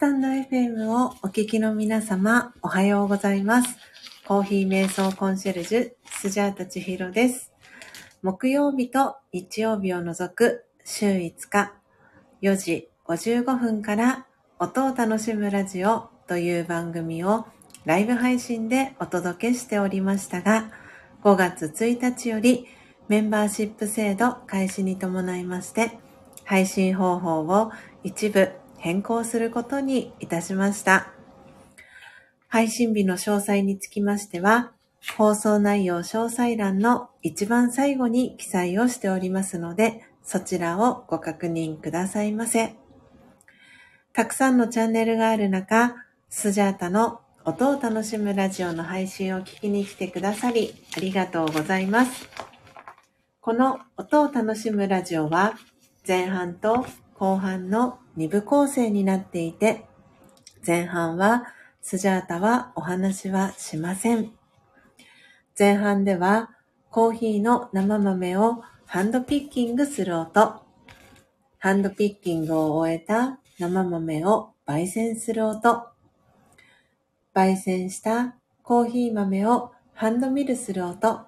タンド FM をお聞きの皆様、おはようございます。コーヒー瞑想コンシェルジュ、スジャータチヒロです。木曜日と日曜日を除く週5日、4時55分から音を楽しむラジオという番組をライブ配信でお届けしておりましたが、5月1日よりメンバーシップ制度開始に伴いまして、配信方法を一部変更することにいたしました。配信日の詳細につきましては、放送内容詳細欄の一番最後に記載をしておりますので、そちらをご確認くださいませ。たくさんのチャンネルがある中、スジャータの音を楽しむラジオの配信を聞きに来てくださりありがとうございます。この音を楽しむラジオは前半と後半の2部構成になっていて前半はスジャータはお話はしません。前半ではコーヒーの生豆をハンドピッキングする音、ハンドピッキングを終えた生豆を焙煎する音、焙煎したコーヒー豆をハンドミルする音、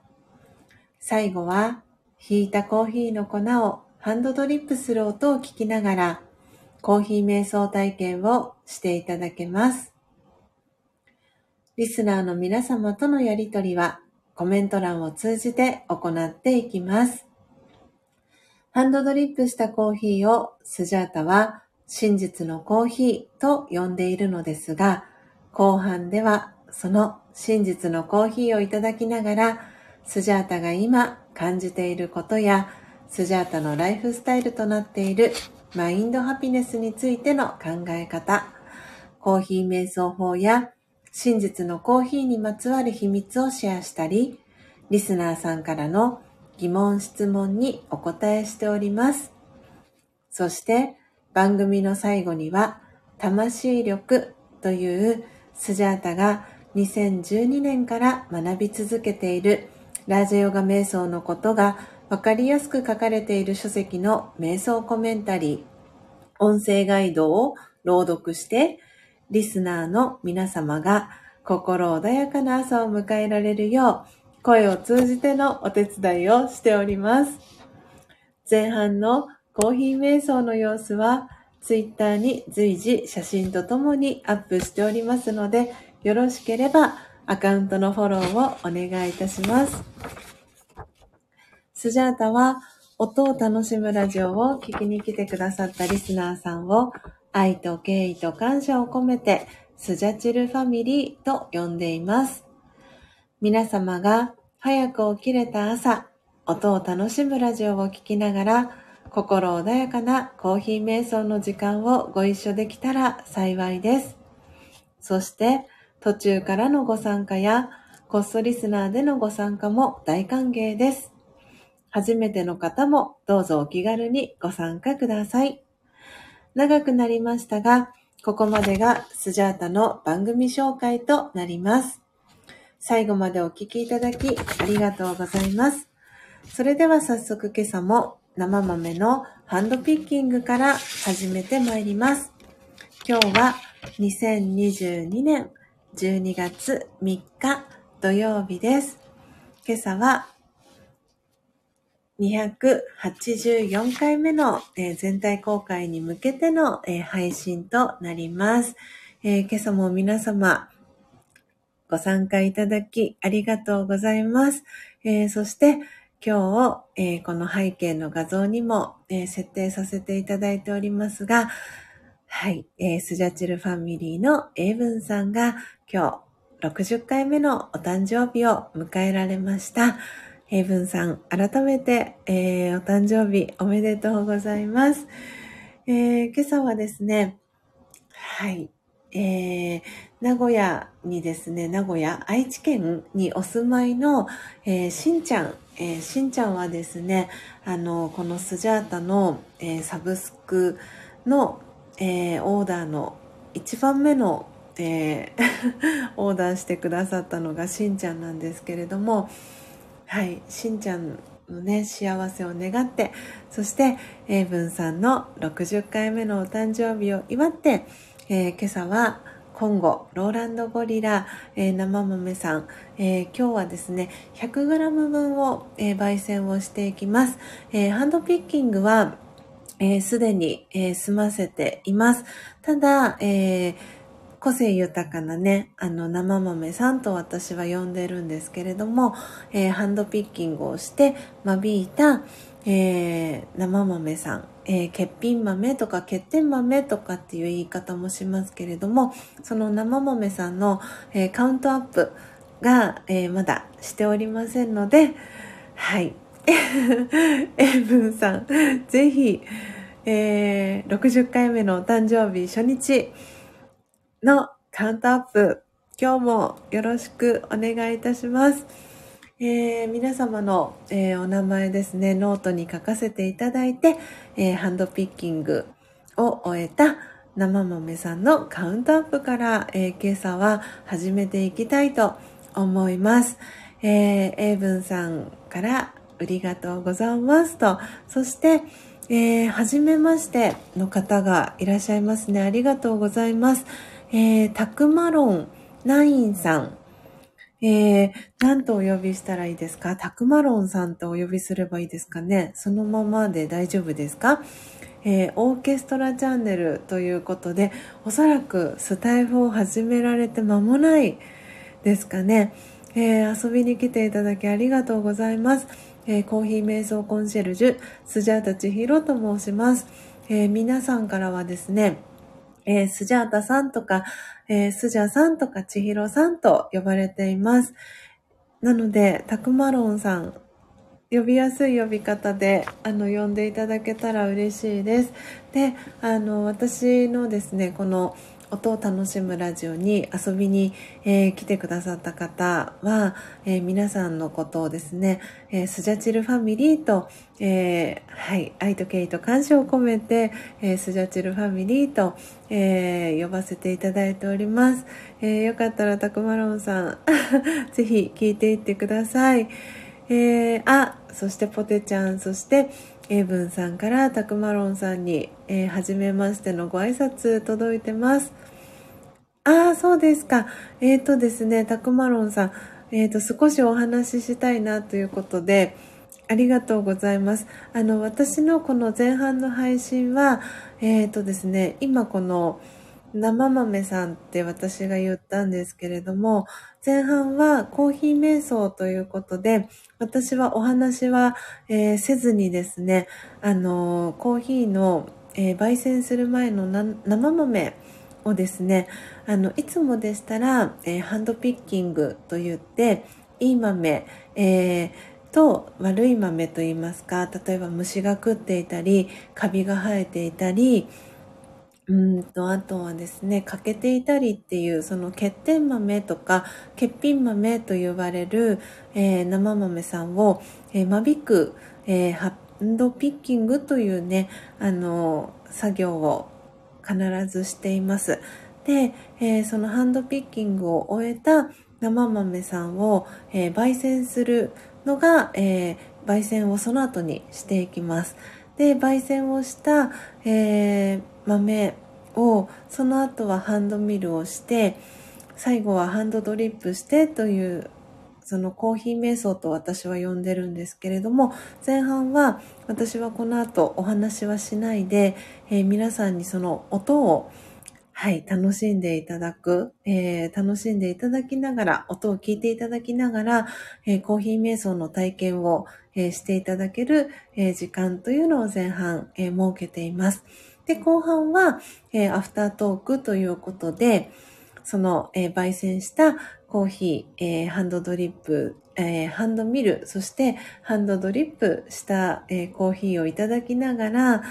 最後はひいたコーヒーの粉をハンドドリップする音を聞きながらコーヒー瞑想体験をしていただけます。リスナーの皆様とのやりとりはコメント欄を通じて行っていきます。ハンドドリップしたコーヒーをスジャータは真実のコーヒーと呼んでいるのですが、後半ではその真実のコーヒーをいただきながら、スジャータが今感じていることや、スジャータのライフスタイルとなっているマインドハピネスについての考え方、コーヒー瞑想法や真実のコーヒーにまつわる秘密をシェアしたり、リスナーさんからの疑問質問にお答えしております。そして番組の最後には、魂力というスジャータが2012年から学び続けているラージヨガ瞑想のことがわかりやすく書かれている書籍の瞑想コメンタリー、音声ガイドを朗読してリスナーの皆様が心穏やかな朝を迎えられるよう、声を通じてのお手伝いをしております。前半のコーヒー瞑想の様子は、ツイッターに随時写真とともにアップしておりますので、よろしければアカウントのフォローをお願いいたします。スジャータは音を楽しむラジオを聞きに来てくださったリスナーさんを愛と敬意と感謝を込めて、スジャチルファミリーと呼んでいます。皆様が早く起きれた朝、音を楽しむラジオを聴きながら、心穏やかなコーヒー瞑想の時間をご一緒できたら幸いです。そして、途中からのご参加や、コストリスナーでのご参加も大歓迎です。初めての方もどうぞお気軽にご参加ください。長くなりましたが、ここまでがスジャータの番組紹介となります。最後までお聴きいただきありがとうございます。それでは早速今朝も生豆のハンドピッキングから始めてまいります。今日は2022年12月3日土曜日です。今朝は284回目の、えー、全体公開に向けての、えー、配信となります、えー、今朝も皆様ご参加いただきありがとうございます。えそして今日、えこの背景の画像にも、え設定させていただいておりますが、はい、えスジャチルファミリーの英文さんが今日60回目のお誕生日を迎えられました。ヘイブンさん、改めて、えー、お誕生日おめでとうございます。えー、今朝はですね、はい、えー、名古屋にですね、名古屋、愛知県にお住まいの、えー、しんちゃん、えー、しんちゃんはですね、あの、このスジャータの、えー、サブスクの、えー、オーダーの一番目の、えー、オーダーしてくださったのがしんちゃんなんですけれども、はい、しんちゃんのね、幸せを願って、そして、英文さんの60回目のお誕生日を祝って、えー、今朝は、今後、ローランドゴリラ、えー、生豆さん、えー、今日はですね、100g 分を、えー、焙煎をしていきます。えハンドピッキングは、す、で、に、え済ませています。ただ、えー個性豊かなね、あの、生豆さんと私は呼んでるんですけれども、えー、ハンドピッキングをして間引いた、えー、生豆さん、えー、欠品豆とか欠点豆とかっていう言い方もしますけれども、その生豆さんの、えカウントアップが、えまだしておりませんので、はい。エブンさん、ぜひ、えー、60回目のお誕生日初日、のカウントアップ、今日もよろしくお願いいたします。えー、皆様の、えー、お名前ですね、ノートに書かせていただいて、えー、ハンドピッキングを終えた生豆さんのカウントアップから、え今朝は始めていきたいと思います。えー、 ebunさんからありがとうございますと、そして、えー、はじめましての方がいらっしゃいますね。ありがとうございます。えー、たくまろんナインさん。えー、何とお呼びしたらいいですか？たくまろんさんとお呼びすればいいですかね？そのままで大丈夫ですか？えー、オーケストラチャンネルということで、おそらくスタイフを始められて間もないですかね？えー、遊びに来ていただきありがとうございます。えー、コーヒー瞑想コンシェルジュ、スジャータ千尋と申します。え皆さんからはですね、えー、スジャータさんとか、えー、スジャさんとかちひろさんと呼ばれています。なので、たくまろんさん、呼びやすい呼び方で、あの、呼んでいただけたら嬉しいです。で、あの、私のですね、この、音を楽しむラジオに遊びに、えー、来てくださった方は、えー、皆さんのことをですね、えー、スジャチルファミリーと、えはい、愛と敬意と感謝を込めて、えスジャチルファミリーと、え呼ばせていただいております。えよかったらたくまろんさん、ぜひ聞いていってください。えあ、そしてポテちゃん、そして、英文さんからたくまろんさんに、えー、初めましてのご挨拶届いてます。ああ、そうですか。えっ、ー、とですね、たくまろんさん、えっ、ー、と、少しお話ししたいなということで、ありがとうございます。あの、私のこの前半の配信は、えっ、ー、とですね、今この、生豆さんって私が言ったんですけれども、前半はコーヒー瞑想ということで、私はお話は、えー、せずにですね、あの、コーヒーの、えー、焙煎する前の生豆をですね、あの、いつもでしたら、えー、ハンドピッキングと言って、いい豆、えー、と悪い豆といいますか、例えば虫が食っていたり、カビが生えていたり、うんと、あとはですね、欠けていたりっていう、その欠点豆とか、欠品豆と呼ばれる、えー、生豆さんを、えー、間引く、えー、ハンドピッキングというね、あの、作業を必ずしています。で、えー、そのハンドピッキングを終えた生豆さんを、えー、焙煎するのが、えー、焙煎をその後にしていきます。で、焙煎をした、え、豆をその後はハンドミルをして最後はハンドドリップしてというそのコーヒー瞑想と私は呼んでるんですけれども前半は私はこの後お話はしないで、えー、皆さんにその音をはい、楽しんでいただく、えー、楽しんでいただきながら、音を聞いていただきながら、えー、コーヒー瞑想の体験を、えー、していただける、え時間というのを前半、え設けています。で、後半は、え、アフタートークということで、その、えー、焙煎したコーヒー、えー、ハンドドリップ、えー、ハンドミル、そしてハンドドリップした、え、コーヒーをいただきながら、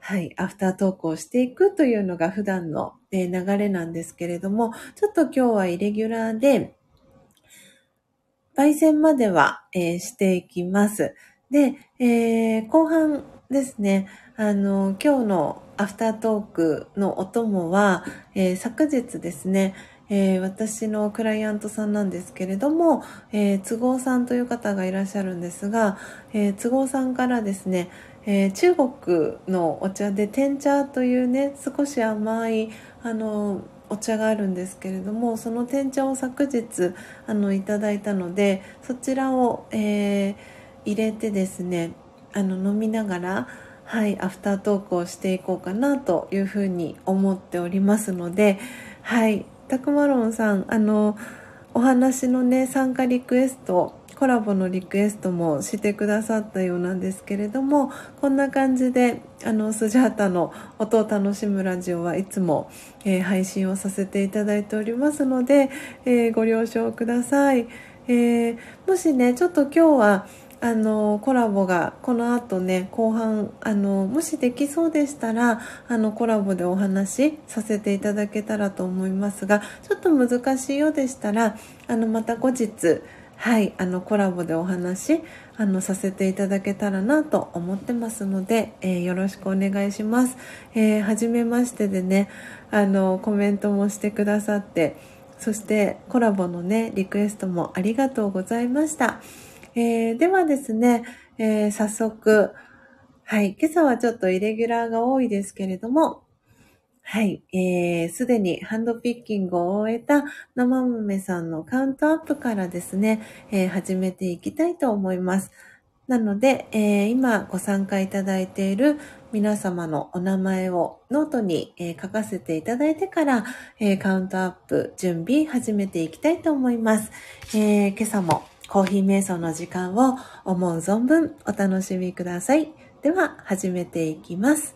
はい、アフタートークをしていくというのが普段の、え、流れなんですけれども、ちょっと今日はイレギュラーで、焙煎までは、え、していきます。で、え、後半ですね、あの、今日のアフタートークのお供は、えー、昨日ですね、えー、私のクライアントさんなんですけれども、えー、都合さんという方がいらっしゃるんですが、えー、都合さんからですね、え中国のお茶で天茶というね少し甘いあのお茶があるんですけれどもその天茶を昨日あのいただいたのでそちらを、え入れてですねあの飲みながらはい、アフタートークをしていこうかなというふうに思っておりますので、はい、たくまろんさん、あの、お話のね、参加リクエスト、コラボのリクエストもしてくださったようなんですけれども、こんな感じで、あの、スジャータの音を楽しむラジオはいつも、えー、配信をさせていただいておりますので、えー、ご了承ください。えー、もしね、ちょっと今日は、あのコラボがこの後ね後半あのもしできそうでしたらあのコラボでお話しさせていただけたらと思いますがちょっと難しいようでしたらあのまた後日はいあのコラボでお話あのさせていただけたらなと思ってますので、えー、よろしくお願いします。えー、初めましてでねあのコメントもしてくださってそしてコラボのねリクエストもありがとうございました。えー、ではですね、えー、早速、はい、今朝はちょっとイレギュラーが多いですけれども、はい、えー、すでにハンドピッキングを終えた生豆さんのカウントアップからですね、えー、始めていきたいと思います。なので、えー、今ご参加いただいている皆様のお名前をノートに、えー、書かせていただいてから、えー、カウントアップ準備始めていきたいと思います。え今朝もコーヒー瞑想の時間を思う存分お楽しみください。では始めていきます。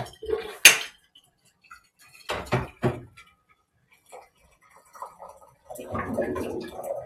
Thank you.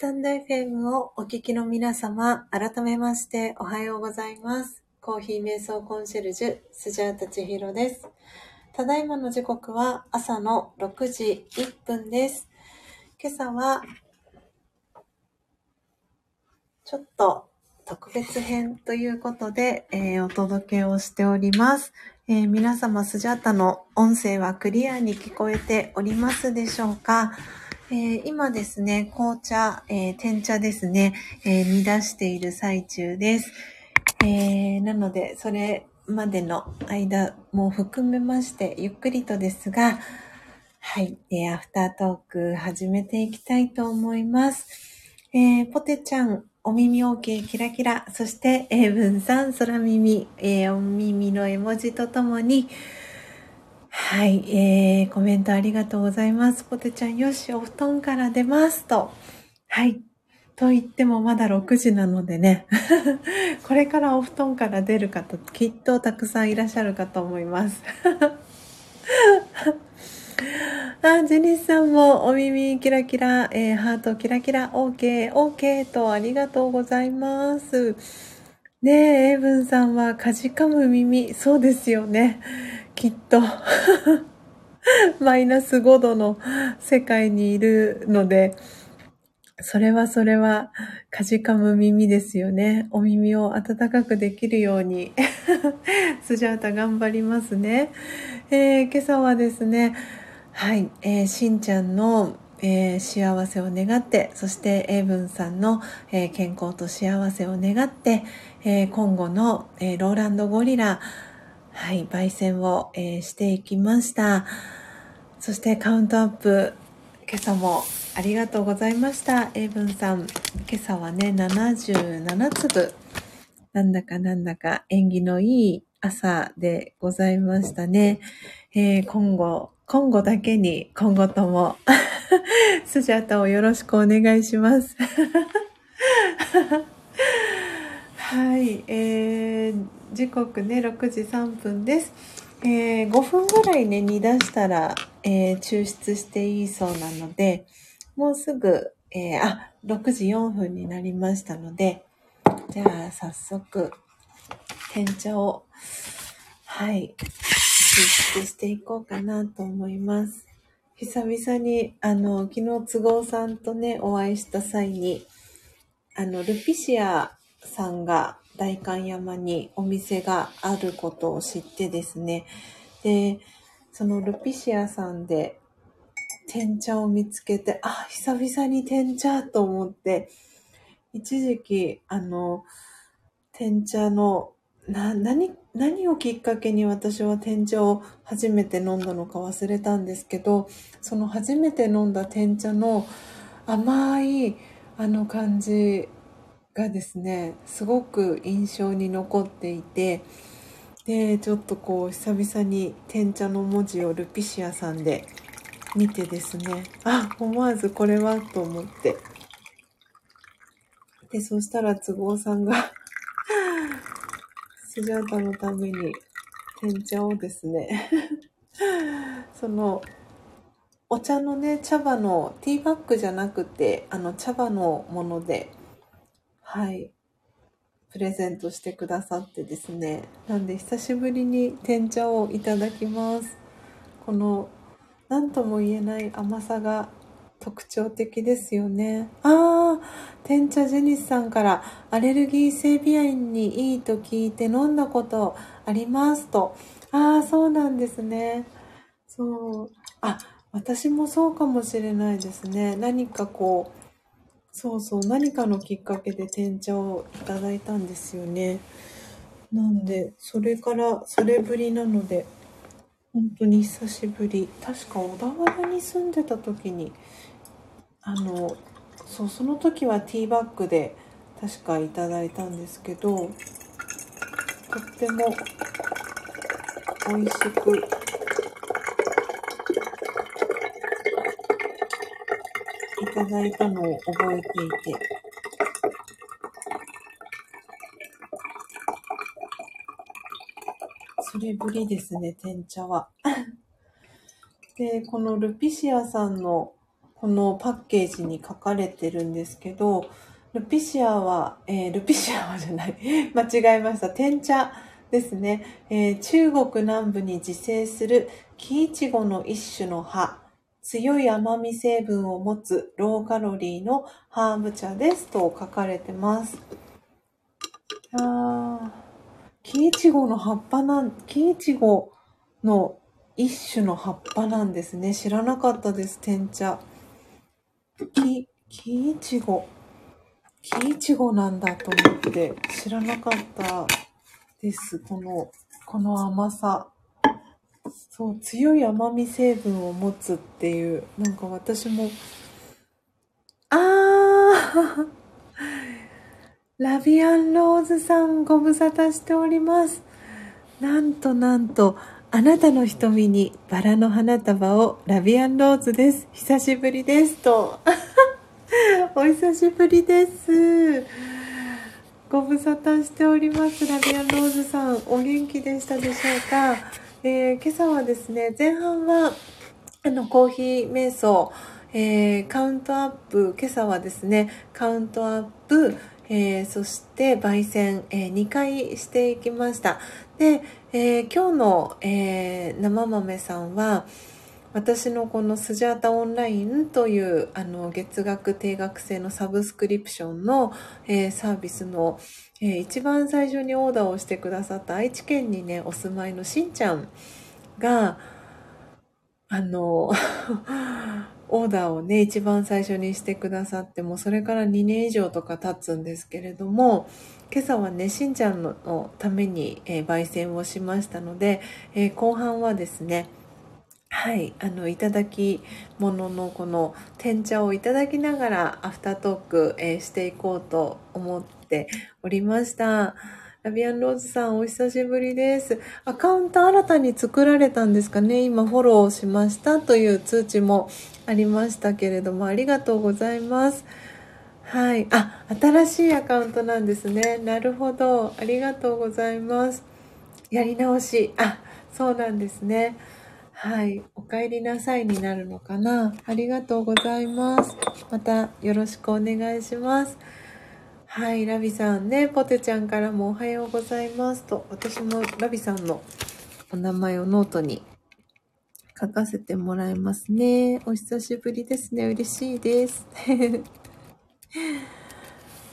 タンド FM をお聞きの皆様、改めましておはようございます。コーヒー瞑想コンシェルジュ、スジャータチヒロです。ただいまの時刻は朝の6時1分です。今朝は、ちょっと特別編ということで、えーお届けをしております。えー皆様、スジャータの音声はクリアに聞こえておりますでしょうか？えー今ですね、紅茶、えー天茶ですね、えー煮出している最中です。えーなので、それまでの間も含めまして、ゆっくりとですが、はい、えーアフタートーク始めていきたいと思います。えーポテちゃん、お耳 OK キラキラ、そして、エイブンさん、空耳、えーお耳の絵文字とともに、はい、えー、コメントありがとうございます。ポテちゃん、よし、お布団から出ますと。はい。と言ってもまだ6時なのでね。これからお布団から出る方、きっとたくさんいらっしゃるかと思います。あ、ジェニスさんもお耳キラキラ、えーハートキラキラ、OK、OK とありがとうございます。ねえ、エイブンさんはかじかむ耳、そうですよね。きっと。マイナス5度の世界にいるので、それはそれは、かじかむ耳ですよね。お耳を温かくできるように、スジャータ頑張りますね。えー今朝はですね、はい、えーしんちゃんの、えー幸せを願って、そしてエイブンさんの、えー健康と幸せを願って、えー今後の、えーローランドゴリラ、はい、焙煎を、えーしていきました。そしてカウントアップ、今朝もありがとうございました。エイブンさん、今朝はね、77粒。なんだかなんだか縁起のいい朝でございましたね。えー今後、今後だけに、今後とも、スジャタをよろしくお願いします。はい、えー、時刻ね、6時3分です。えー5分ぐらいね、煮出したら、えー抽出していいそうなので、もうすぐ、えーあ、6時4分になりましたので、じゃあ早速、天茶を、はい、抽出していこうかなと思います。久々に、あの、昨日都合さんとね、お会いした際に、あの、ルピシアさんが代官山にお店があることを知ってですね、で、そのルピシアさんで天茶を見つけて、あ、久々に天茶と思って、一時期、あの、天茶の、な、何、何をきっかけに私は天茶を初めて飲んだのか忘れたんですけど、その初めて飲んだ天茶の甘いあの感じがですね、すごく印象に残っていて、で、ちょっとこう久々に天茶の文字をルピシアさんで見てですね、あ、思わずこれはと思って。で、そしたら都合さんが スジャータのために天茶をですね、その、お茶のね、茶葉のティーバッグじゃなくて、あの茶葉のもので、はい、プレゼントしてくださってですね。なんで久しぶりに天茶をいただきます。この、なんとも言えない甘さが特徴的ですよね。ああ、天茶ジェニスさんからアレルギー性鼻炎にいいと聞いて飲んだことありますと。ああ、そうなんですね。そう。あ、私もそうかもしれないですね。何かこう、そうそう、何かのきっかけで天茶をいただいたんですよね。なんで、それからそれぶりなので、本当に久しぶり。確か小田原に住んでた時に、あの、そう、その時はティーバッグで確かいただいたんですけど、とっても美味しくいただいたのを覚えていて、それぶりですね、天茶は。で、このルピシアさんのこのパッケージに書かれてるんですけど、ルピシアは、えー、ルピシアはじゃない。間違えました。天茶ですね。えー、中国南部に自生する木イチゴの一種の葉。強い甘み成分を持つローカロリーのハーブ茶ですと書かれてます。あ木イチゴの葉っぱなん、木イチゴの一種の葉っぱなんですね。知らなかったです、天茶。木、木イチゴ。木イチゴなんだと思って知らなかったです。この、この甘さ。そう、強い甘み成分を持つっていう、なんか私も、あー ラビアンローズさんご無沙汰しております。なんとなんと、あなたの瞳にバラの花束をラビアンローズです。久しぶりです。と。お久しぶりです。ご無沙汰しております。ラビアンローズさん、お元気でしたでしょうか？えー、今朝はですね、前半は、あの、コーヒー瞑想、えー、カウントアップ、今朝はですね、カウントアップ、えー、そして焙煎、えー、2回していきました。で、え、今日の、え生豆さんは、私のこのスジャータオンラインというあの月額定額制のサブスクリプションの、えー、サービスの、えー、一番最初にオーダーをしてくださった愛知県にね、お住まいのしんちゃんが、あの、オーダーをね、一番最初にしてくださっても、それから2年以上とか経つんですけれども、今朝はね、しんちゃんのために、えー、焙煎をしましたので、えー、後半はですね、はい、あのいただき物のこの天茶をいただきながらアフタートーク、えー、していこうと思っておりました。ラビアンローズさんお久しぶりです。アカウント新たに作られたんですかね今フォローしましたという通知もありましたけれどもありがとうございます。はい。あ、新しいアカウントなんですね。なるほど。ありがとうございます。やり直し。あ、そうなんですね。はい。お帰りなさいになるのかな？ありがとうございます。またよろしくお願いします。はい。ラビさんね、ポテちゃんからもおはようございますと、私もラビさんのお名前をノートに書かせてもらいますね。お久しぶりですね。嬉しいです。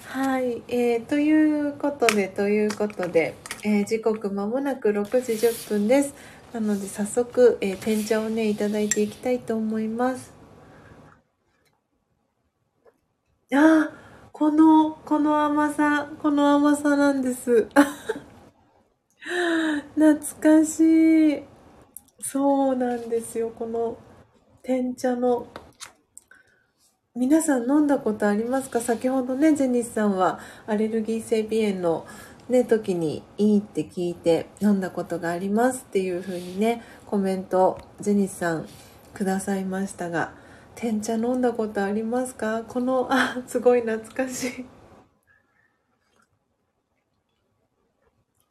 はい。えー、ということで、ということで、えー、時刻まもなく6時10分です。なので早速、えー、天茶をね、いただいていきたいと思います。あ、この、この甘さ、この甘さなんです。懐かしい。そうなんですよ。この天茶の。皆さん飲んだことありますか？先ほどね、ジェニスさんはアレルギー性鼻炎のね、時にいいって聞いて飲んだことがありますっていう風にね、コメント、ジェニスさんくださいましたが、天茶飲んだことありますか？この、あ、すごい懐かしい。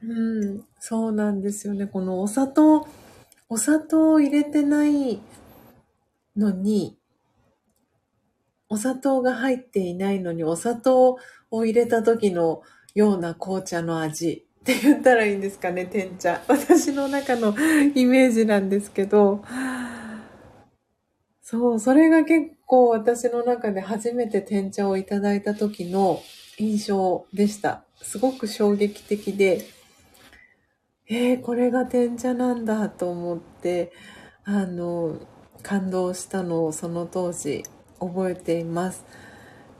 うん、そうなんですよね。このお砂糖、お砂糖を入れてないのに、お砂糖が入っていないのに、お砂糖を入れた時のような紅茶の味 って言ったらいいんですかね、天茶。私の中の イメージなんですけど、そう、それが結構私の中で初めて天茶をいただいた時の印象でした。すごく衝撃的で、えー、これが天茶なんだと思って、あの、感動したのをその当時覚えています。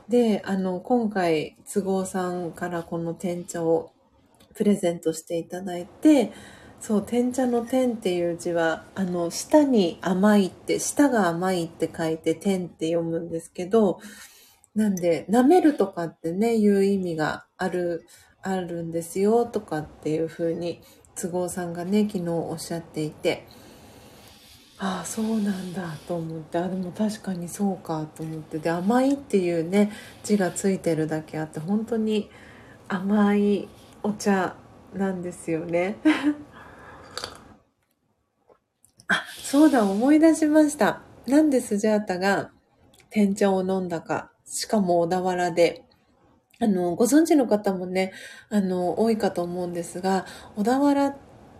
で、あの、今回、都合さんからこの天茶をプレゼントしていただいて、そう、天茶の天っていう字は、あの、舌に甘いって、舌が甘いって書いて天って読むんですけど、なんで、舐めるとかってね、いう意味がある、あるんですよ、とかっていう風に、都合さんがね、昨日おっしゃっていて、ああそうなんだと思って。あでも確かにそうかと思って。で甘いっていうね字がついてるだけあって本当に甘いお茶なんですよね。あそうだ思い出しました。なんでスジャータが天茶を飲んだか、しかも小田原で、あの、ご存知の方もね、あの、多いかと思うんですが、小田原っ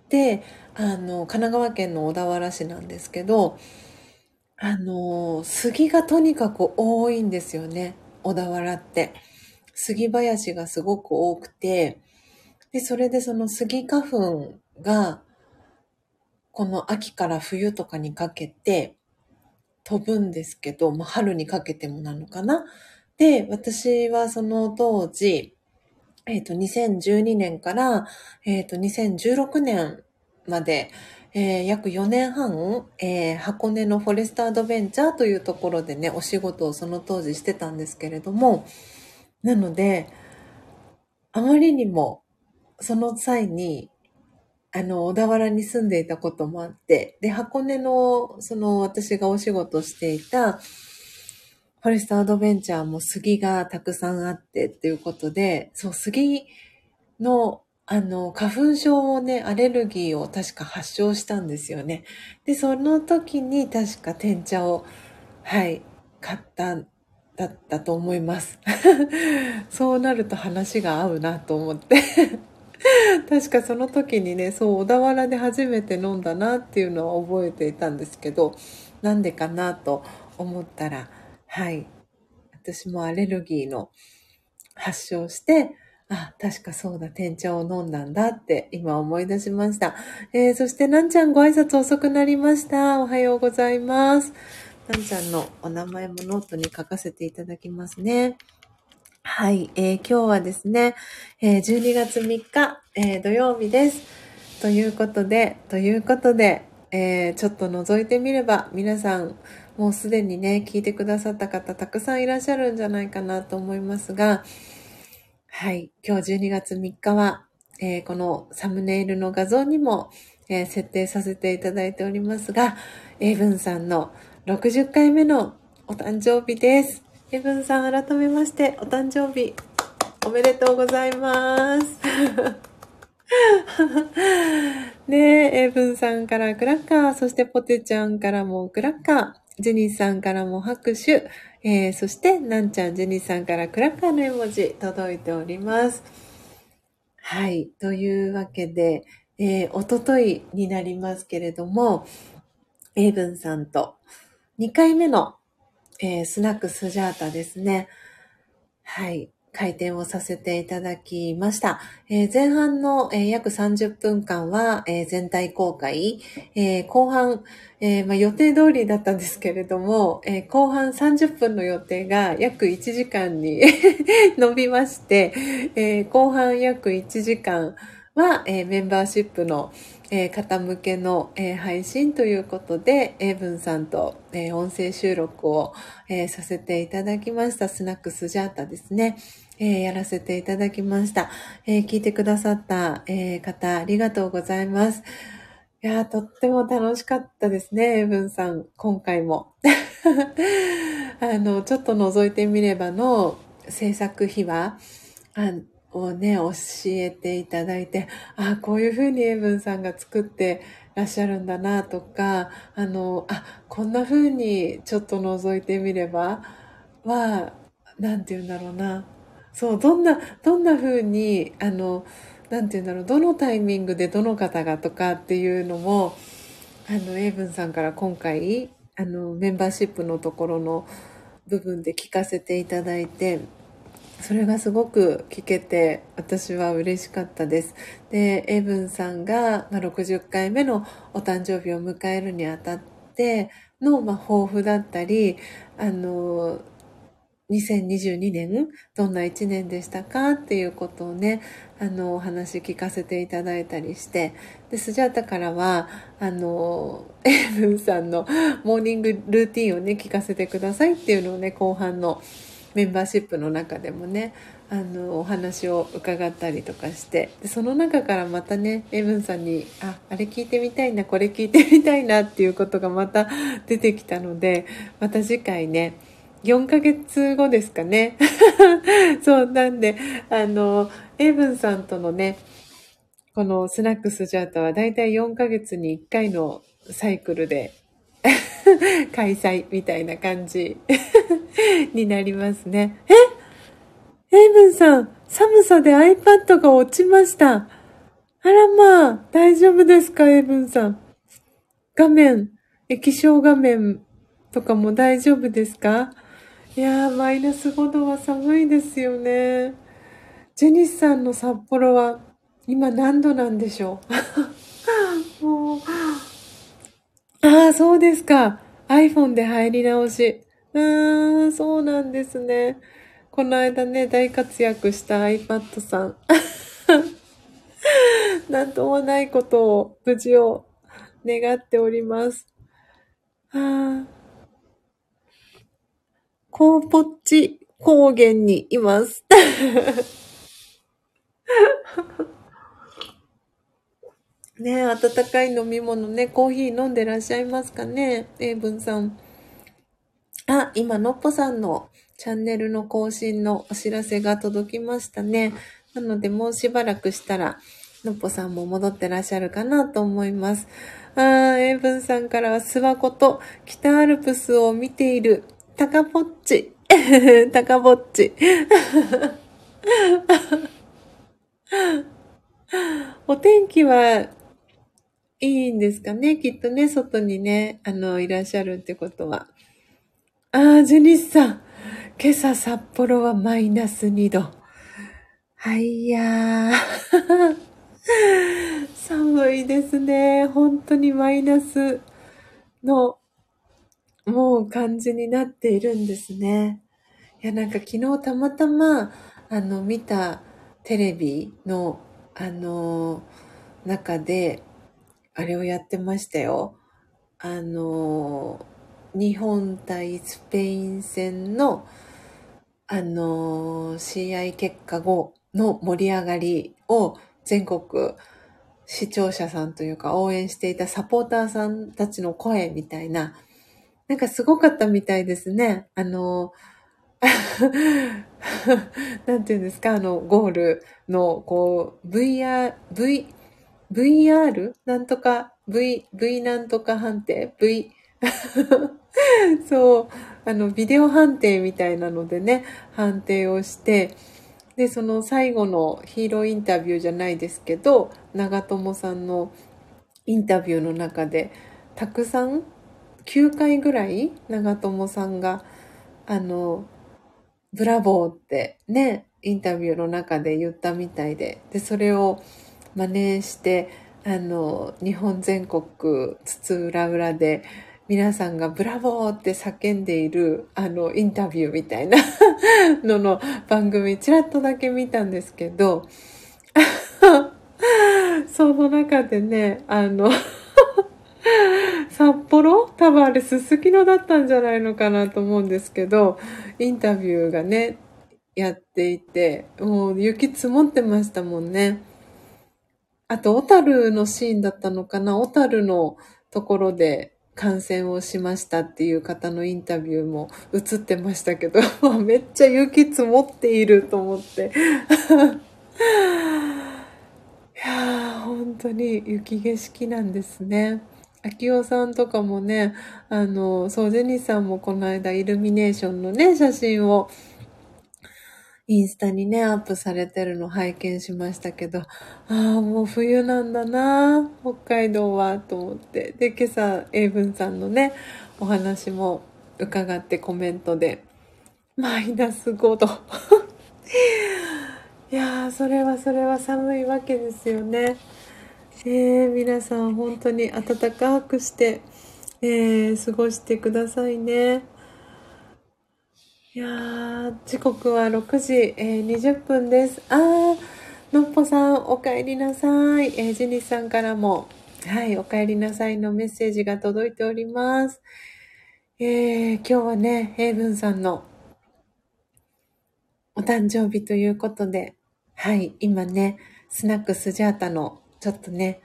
て、あの、神奈川県の小田原市なんですけど、あの、杉がとにかく多いんですよね、小田原って。杉林がすごく多くて、で、それでその杉花粉が、この秋から冬とかにかけて飛ぶんですけど、まあ、春にかけてもなのかな。で、私はその当時、えっ、ー、と、2012年から、えっ、ー、と、2016年まで、えー、約4年半、えー、箱根のフォレストアドベンチャーというところでね、お仕事をその当時してたんですけれども、なので、あまりにも、その際に、あの、小田原に住んでいたこともあって、で、箱根の、その、私がお仕事していた、フォレストアドベンチャーも杉がたくさんあってっていうことで、そう、杉の、あの、花粉症をね、アレルギーを確か発症したんですよね。で、その時に確か天茶を、はい、買っただったと思います。そうなると話が合うなと思って 確かその時にね、そう、小田原で初めて飲んだなっていうのは覚えていたんですけど、なんでかなと思ったら、はい。私もアレルギーの発症して、あ、確かそうだ、天茶を飲んだんだって今思い出しました。えー、そしてなんちゃんご挨拶遅くなりました。おはようございます。なんちゃんのお名前もノートに書かせていただきますね。はい、えー、今日はですね、えー、12月3日、えー、土曜日です。ということで、ということで、えちょっと覗いてみれば皆さんもうすでにね、聞いてくださった方たくさんいらっしゃるんじゃないかなと思いますが、はい、今日12月3日は、えー、このサムネイルの画像にも、えー、設定させていただいておりますが、エイブンさんの60回目のお誕生日です。エイブンさん改めましてお誕生日おめでとうございます。ねえ、エイブンさんからクラッカー、そしてポテちゃんからもクラッカー、ジェニーさんからも拍手、えー、そして、なんちゃん、ジェニーさんからクラッカーの絵文字届いております。はい。というわけで、えー、おとといになりますけれども、エイブンさんと2回目の、えー、スナックスジャータですね。はい。開店をさせていただきました。えー、前半の、えー、約30分間は、えー、全体公開、え後半、えまあ、予定通りだったんですけれども、え後半30分の予定が約1時間に 伸びまして、え後半約1時間は、えメンバーシップの、え方向けの、え配信ということで、エイブンさんと、え音声収録を、えさせていただきましたスナックスジャータですね。えー、やらせていただきました。えー、聞いてくださった、えー、方、ありがとうございます。いやとっても楽しかったですね、エブンさん、今回も。あの、ちょっと覗いてみればの制作秘話をね、教えていただいて、あ、こういうふうにエブンさんが作ってらっしゃるんだなとか、あの、あ、こんなふうにちょっと覗いてみればは、なんて言うんだろうな。そう、どんな、どんな風に、あの、なんて言うんだろう、どのタイミングでどの方がとかっていうのも、あの、エイブンさんから今回、あの、メンバーシップのところの部分で聞かせていただいて、それがすごく聞けて、私は嬉しかったです。で、エイブンさんが、まあ、60回目のお誕生日を迎えるにあたっての、まあ、抱負だったり、あの、2022年、どんな1年でしたかっていうことをね、あの、お話聞かせていただいたりして、で、スジャータからは、あの、エブンさんのモーニングルーティンをね、聞かせてくださいっていうのをね、後半のメンバーシップの中でもね、あの、お話を伺ったりとかして、で、その中からまたね、エブンさんに、あ、あれ聞いてみたいな、これ聞いてみたいなっていうことがまた出てきたので、また次回ね、4ヶ月後ですかね。そうなんで、あの、エイブンさんとのね、このスナックスジャータはだいたい4ヶ月に1回のサイクルで 開催みたいな感じ になりますね。え？エイブンさん、寒さで iPad が落ちました。あらまあ、大丈夫ですか、エイブンさん。画面、液晶画面とかも大丈夫ですか？いやー、マイナス5度は寒いですよね。ジェニスさんの札幌は今何度なんでしょう？もう、ああ、そうですか。iPhone で入り直し。うーん、そうなんですね。この間ね、大活躍した iPad さん。なんともないことを、無事を願っております。ああ。コーポッチ高原にいます。ね温かい飲み物ね、コーヒー飲んでらっしゃいますかね？英文さん。あ、今、のっぽさんのチャンネルの更新のお知らせが届きましたね。なので、もうしばらくしたら、のっぽさんも戻ってらっしゃるかなと思います。あー、英文さんからは、諏訪湖と北アルプスを見ている、タカポッチ。タカポッチ。お天気はいいんですかね？きっとね、外にね、あの、いらっしゃるってことは。ああ、ジェニスさん。今朝札幌はマイナス2度。はいやー。寒いですね。本当にマイナスの、もう感じになっているんですね。いや、なんか昨日たまたま、あの、見たテレビの、あの、中で、あれをやってましたよ。あの、日本対スペイン戦の、あの、試合結果後の盛り上がりを全国視聴者さんというか応援していたサポーターさんたちの声みたいな、なんかすごかったみたいですね。あの、なんていうんですか、あの、ゴールの、こう、VR、V、VR? なんとか、V、V なんとか判定 ?V そう、あの、ビデオ判定みたいなのでね、判定をして、で、その最後のヒーローインタビューじゃないですけど、長友さんのインタビューの中で、たくさん、9回ぐらい長友さんが、あの、ブラボーってね、インタビューの中で言ったみたいで、で、それを、真似して、あの、日本全国津々浦々で皆さんがブラボーって叫んでいるあのインタビューみたいな のの番組ちらっとだけ見たんですけど、その中でね、あの 札幌？多分あれすすきのだったんじゃないのかなと思うんですけど、インタビューがね、やっていて、もう雪積もってましたもんね。あと、小樽のシーンだったのかな？小樽のところで感染をしましたっていう方のインタビューも映ってましたけど、めっちゃ雪積もっていると思って。いやー、本当に雪景色なんですね。秋代さんとかもね、あの、そう、ジェニさんもこの間イルミネーションのね、写真をインスタにね、アップされてるの拝見しましたけど、ああ、もう冬なんだな、北海道は、と思って。で、今朝、英文さんのね、お話も伺ってコメントで、マイナス5度。いやー、それはそれは寒いわけですよね。え、皆さん本当に暖かくして、えー、過ごしてくださいね。いや、時刻は6時、えー、20分です。あー、のっぽさん、お帰りなさい。えー、ジニスさんからも、はい、お帰りなさいのメッセージが届いております。えー、今日はね、ヘイブンさんのお誕生日ということで、はい、今ね、スナックスジャータのちょっとね、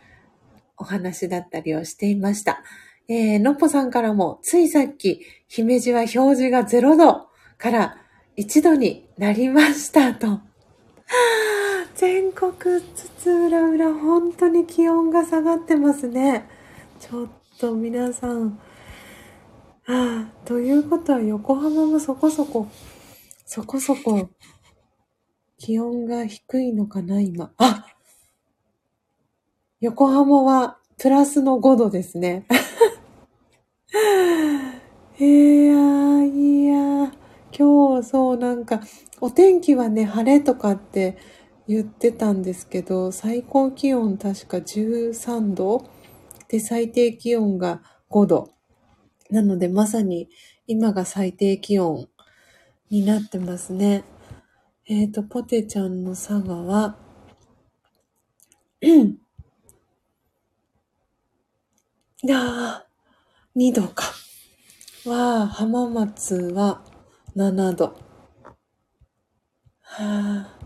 お話だったりをしていました。えー、のっぽさんからも、ついさっき、姫路は表示が0度。から1度になりましたと。全国津々浦々本当に気温が下がってますね。ちょっと皆さん、ああ、ということは横浜もそこそこ、そこそこ気温が低いのかな、今。あ横浜はプラスの5度ですね。いやいや、今日そうなんか、お天気はね、晴れとかって言ってたんですけど、最高気温確か13度で、最低気温が5度。なのでまさに今が最低気温になってますね。えっ、ー、と、ポテちゃんの佐賀は、いやー、2度か。わあ、浜松は7度。はあ、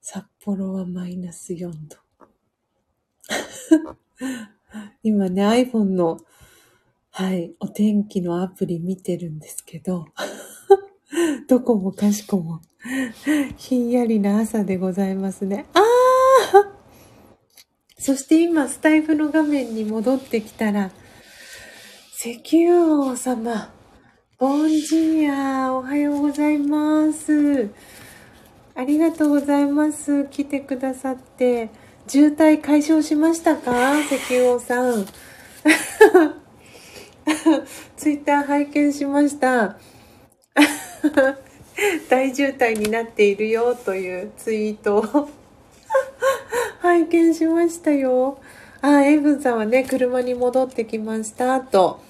札幌はマイナス4度。今ね、iPhone の、はい、お天気のアプリ見てるんですけど、どこもかしこも、ひんやりな朝でございますね。ああそして今、スタイフの画面に戻ってきたら、石油王様、ボンジーア、おはようございます。ありがとうございます。来てくださって。渋滞解消しましたか？石油王さん。ツイッター拝見しました。大渋滞になっているよというツイートを 拝見しましたよ。あ、エイブンさんはね、車に戻ってきましたと。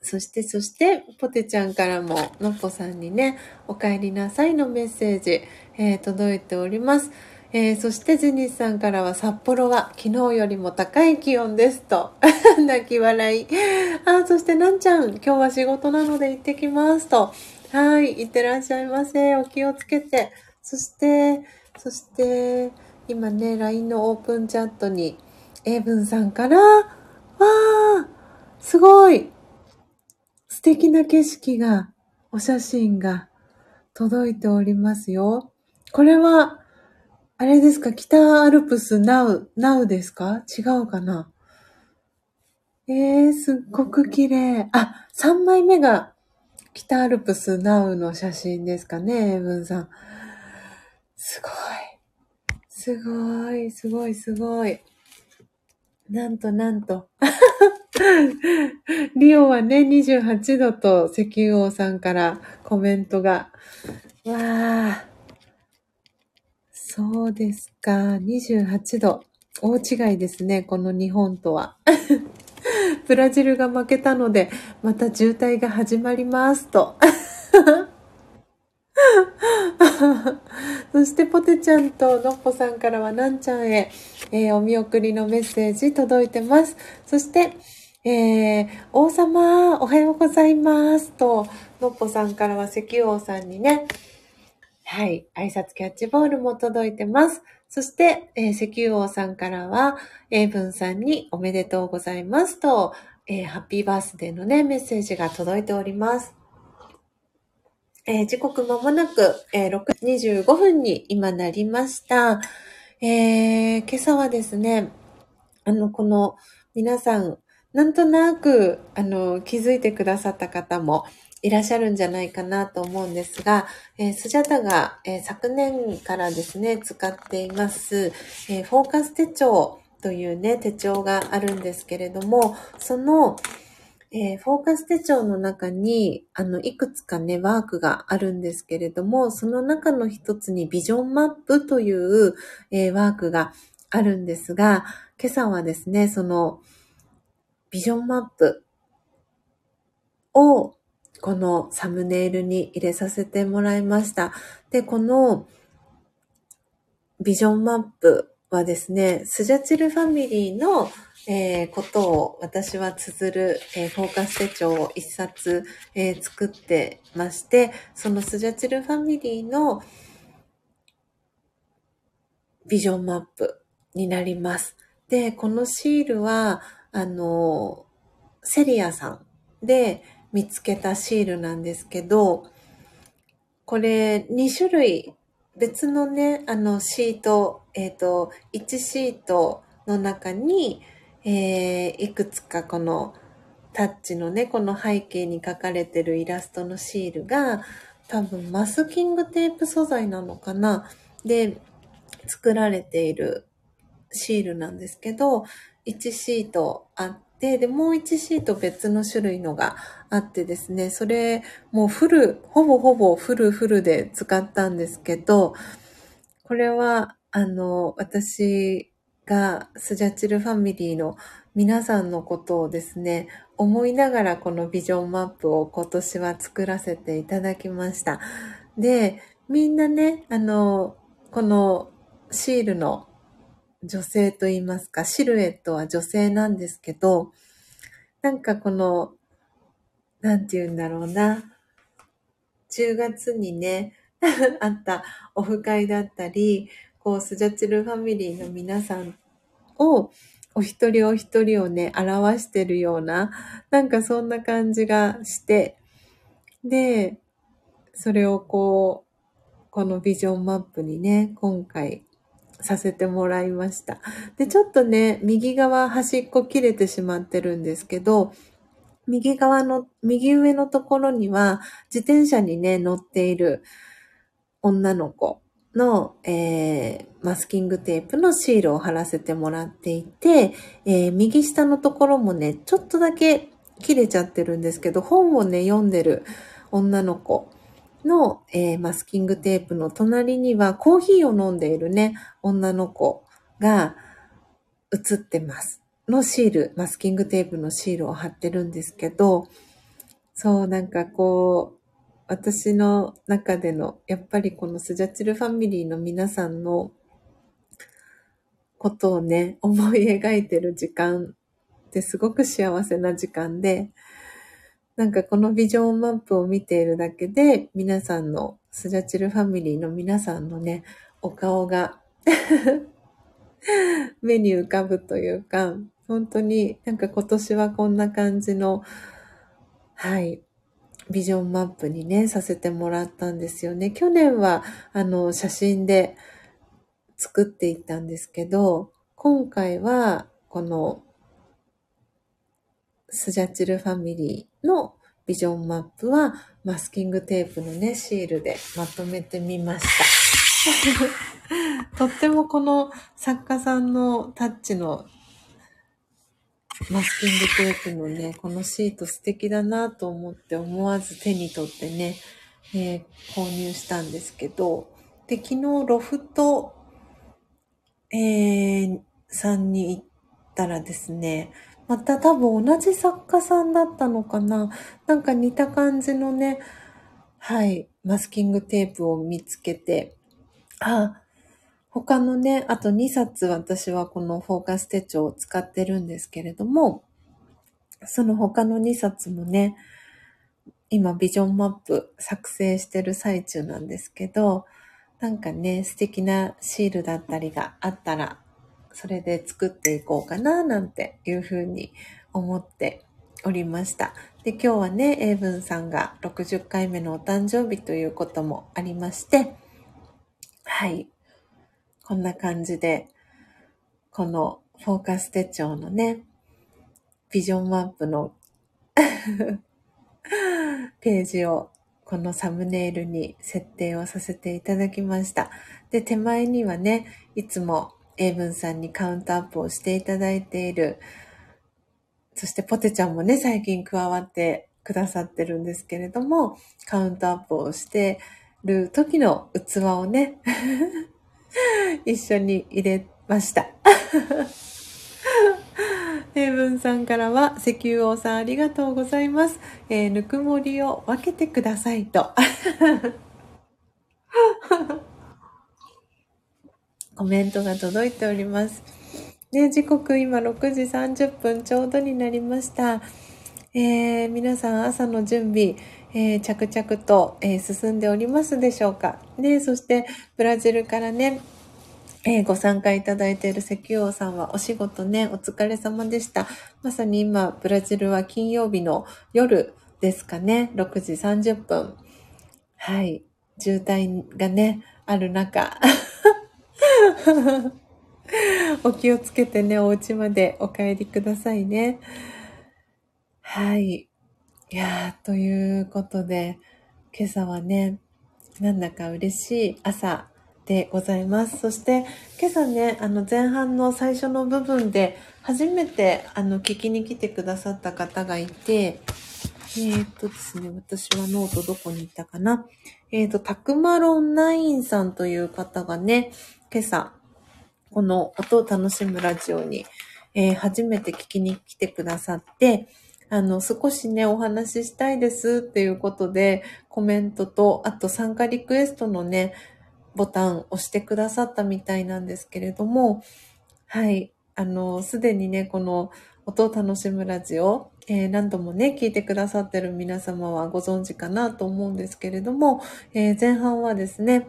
そして、そして、ポテちゃんからも、のっぽさんにね、お帰りなさいのメッセージ、えー、届いております。えー、そしてジェニスさんからは札幌は昨日よりも高い気温ですと。泣き笑い。あ、そしてなんちゃん、今日は仕事なので行ってきますと。はい、行ってらっしゃいませ。お気をつけて。そして、そして、今ね、LINE のオープンチャットに、エイブンさんから、わー、すごい素敵な景色が、お写真が届いておりますよ。これは、あれですか北アルプスナウ、ナウですか？違うかな？えー、すっごく綺麗。あ、3枚目が北アルプスナウの写真ですかね、エイブンさん。すごい。すごい、すごい、すごい。なんとなんと。リオはね、28度と石油王さんからコメントが。わあ。そうですか。28度。大違いですね。この日本とは。ブラジルが負けたので、また渋滞が始まりますと。そしてポテちゃんとのっぽさんからはなんちゃんへ、えー、お見送りのメッセージ届いてます。そして、えー、王様、おはようございますと、のっぽさんからは石油王さんにね、はい。挨拶キャッチボールも届いてます。そして、えー、石油王さんからは、英文さんにおめでとうございますと、えー、ハッピーバースデーのね、メッセージが届いております。えー、時刻まもなく、えー、6時25分に今なりました。えー、今朝はですね、あの、この皆さん、なんとなく、あの、気づいてくださった方もいらっしゃるんじゃないかなと思うんですが、えー、スジャタが、えー、昨年からですね、使っています、えー、フォーカス手帳というね、手帳があるんですけれども、その、えー、フォーカス手帳の中に、あの、いくつかね、ワークがあるんですけれども、その中の一つにビジョンマップという、えー、ワークがあるんですが、今朝はですね、その、ビジョンマップをこのサムネイルに入れさせてもらいました。で、このビジョンマップはですね、スジャチルファミリーの、えー、ことを私は綴る、えー、フォーカス手帳を一冊、えー、作ってまして、そのスジャチルファミリーのビジョンマップになります。で、このシールは、あの、セリアさんで見つけたシールなんですけど、これ2種類別のね、あのシート、えっ、と、1シートの中に、えー、いくつかこのタッチのね、この背景に描かれてるイラストのシールが、多分マスキングテープ素材なのかな？で、作られているシールなんですけど、1シートあって、で、もう1シート別の種類のがあってですね、それ、もうフル、ほぼほぼフルフルで使ったんですけど、これは、あの、私がスジャチルファミリーの皆さんのことをですね、思いながらこのビジョンマップを今年は作らせていただきました。で、みんなね、あの、このシールの女性と言いますか、シルエットは女性なんですけど、なんかこの、なんて言うんだろうな。10月にね、あったオフ会だったり、こう、スジャチルファミリーの皆さんを、お一人お一人をね、表してるような、なんかそんな感じがして、で、それをこう、このビジョンマップにね、今回させてもらいました。で、ちょっとね、右側端っこ切れてしまってるんですけど、右側の、右上のところには、自転車にね、乗っている女の子の、えー、マスキングテープのシールを貼らせてもらっていて、えー、右下のところもね、ちょっとだけ切れちゃってるんですけど、本をね、読んでる女の子の、えー、マスキングテープの隣にはコーヒーを飲んでいるね、女の子が写ってます。のシール、マスキングテープのシールを貼ってるんですけど、そう、なんかこう、私の中での、やっぱりこのスジャチルファミリーの皆さんのことをね、思い描いてる時間ってすごく幸せな時間で、なんかこのビジョンマップを見ているだけで、皆さんの、スジャチルファミリーの皆さんのね、お顔が 目に浮かぶというか、本当になんか今年はこんな感じの、はい、ビジョンマップにね、させてもらったんですよね。去年は、あの、写真で作っていったんですけど、今回は、このスジャチルファミリーのビジョンマップはマスキングテープのね、シールでまとめてみました。とってもこの作家さんのタッチのマスキングテープのね、このシート素敵だなと思って思わず手に取ってね、えー、購入したんですけど、で、昨日ロフト、えー、さんに行ったらですね、また多分同じ作家さんだったのかな。なんか似た感じのね、はい、マスキングテープを見つけて、あ、他のね、あと2冊私はこのフォーカス手帳を使ってるんですけれども、その他の2冊もね、今ビジョンマップ作成してる最中なんですけど、なんかね、素敵なシールだったりがあったらそれで作っていこうかな、なんていうふうに思っておりました。で、今日はね、英文さんが60回目のお誕生日ということもありまして、はい。こんな感じで、このフォーカス手帳のね、ビジョンマップの ページをこのサムネイルに設定をさせていただきました。で、手前にはね、いつも英文さんにカウントアップをしていただいている。そしてポテちゃんもね、最近加わってくださってるんですけれども、カウントアップをしてる時の器をね、一緒に入れました。英文さんからは、石油王さんありがとうございます。えー、ぬくもりを分けてくださいと。コメントが届いております。ね、時刻今6時30分ちょうどになりました。えー、皆さん朝の準備、えー、着々と、えー、進んでおりますでしょうか。ね、そしてブラジルからね、えー、ご参加いただいている石油王さんはお仕事ね、お疲れ様でした。まさに今、ブラジルは金曜日の夜ですかね、6時30分。はい、渋滞がね、ある中、お気をつけてね、お家までお帰りくださいね。はい。いやー、ということで、今朝はね、なんだか嬉しい朝でございます。そして、今朝ね、あの前半の最初の部分で、初めてあの聞きに来てくださった方がいて、えー、っとですね、私はノートどこに行ったかな。えー、っと、たくまろんナインさんという方がね、今朝、この音を楽しむラジオに、えー初めて聞きに来てくださって、あの、少しね、お話ししたいですっていうことで、コメントと、あと参加リクエストのね、ボタンを押してくださったみたいなんですけれども、はい。あの、すでにね、この音を楽しむラジオ、えー何度もね、聞いてくださってる皆様はご存知かなと思うんですけれども、えー前半はですね、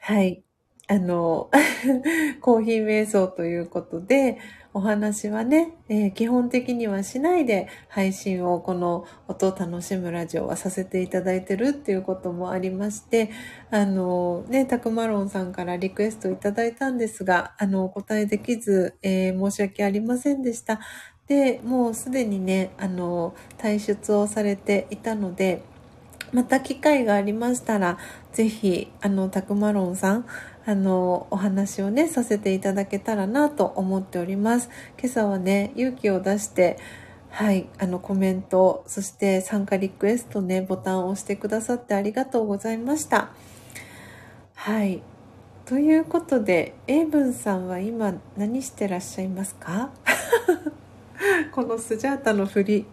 はい。あの、コーヒー瞑想ということで、お話はね、えー基本的にはしないで配信をこの音を楽しむラジオはさせていただいてるっていうこともありまして、あのね、たくまろんさんからリクエストいただいたんですが、あの、お答えできず、えー申し訳ありませんでした。で、もうすでにね、あの、退出をされていたので、また機会がありましたら、ぜひ、あの、たくまろんさん、あの、お話をね、させていただけたらなと思っております。今朝はね、勇気を出して、はい、あの、コメント、そして参加リクエストね、ボタンを押してくださってありがとうございました。はい。ということで、エイブンさんは今何してらっしゃいますか？このスジャータの振り。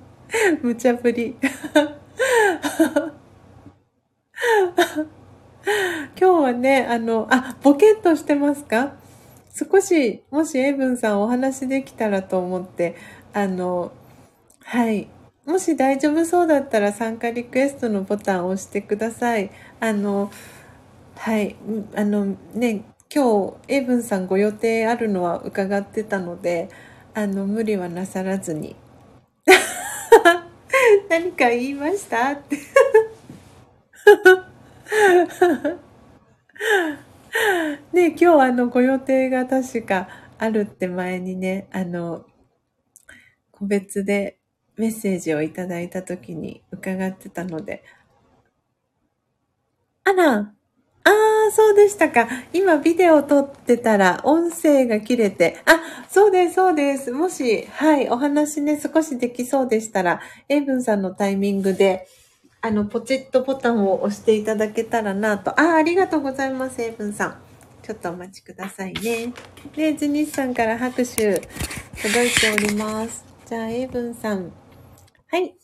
無茶ぶり。今日はね、あの、あ、ボケっとしてますか？少し、もしエイブンさんお話できたらと思って、あの、はい。もし大丈夫そうだったら参加リクエストのボタンを押してください。あの、はい。あのね、今日、エイブンさんご予定あるのは伺ってたので、あの、無理はなさらずに。何か言いました？って。ね、今日あの、ご予定が確かあるって前にね、あの、個別でメッセージをいただいたときに伺ってたので。あら、ああ、そうでしたか。今ビデオ撮ってたら音声が切れて。あ、そうです、そうです。もし、はい、お話ね、少しできそうでしたら、エイブンさんのタイミングで、あの、ポチッとボタンを押していただけたらなと。あ、ありがとうございます、エイブンさん。ちょっとお待ちくださいね。で、ジニスさんから拍手届いております。じゃあ、エイブンさん。はい。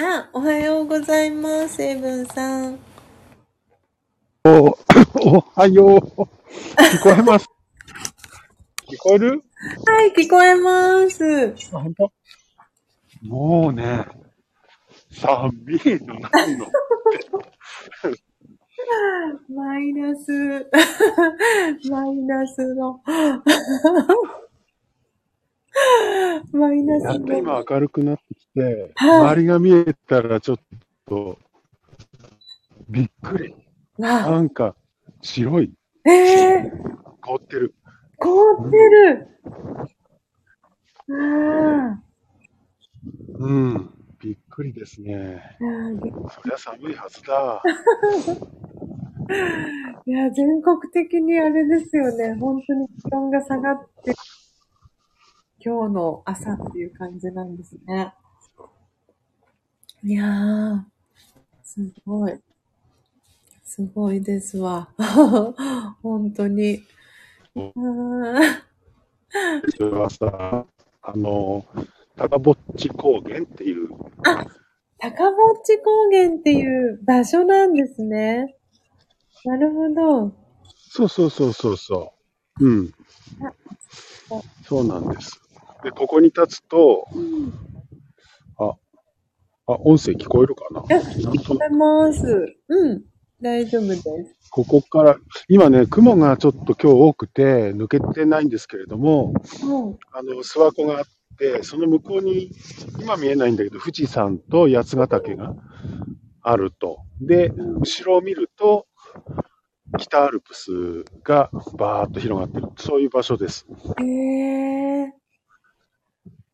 あ、おはようございます、エイブンさん。お、おはよう。聞こえます？聞こえる？はい、聞こえます。あ、本当？もうね、寒いのないの？マイナス、マイナスの、マイナスやっと今の、明るくなってきて、はい。周りが見えたらちょっと、びっくり。あ、なんか、白い、ええ凍ってる。凍ってる。あうん、びっくりですね。そりゃ寒いはずだ。いや、全国的にあれですよね。本当に気温が下がって、今日の朝っていう感じなんですね。いやー、すごい。すごいですわ。本当に。あーそれはさ、あの、高ぼっち高原っていう、高ぼっち高原っていう場所なんですね。なるほど。そうそうそうそうそう。うん。そうなんです。で、ここに立つと、うん。あ、あ、音声聞こえるかな？聞こえます。うん。大丈夫です。ここから、今ね、雲がちょっと今日多くて、抜けてないんですけれども、うん。あの、諏訪湖があって、その向こうに、今見えないんだけど、富士山と八ヶ岳があると。で、後ろを見ると、北アルプスがバーッと広がってる。そういう場所です。へえ。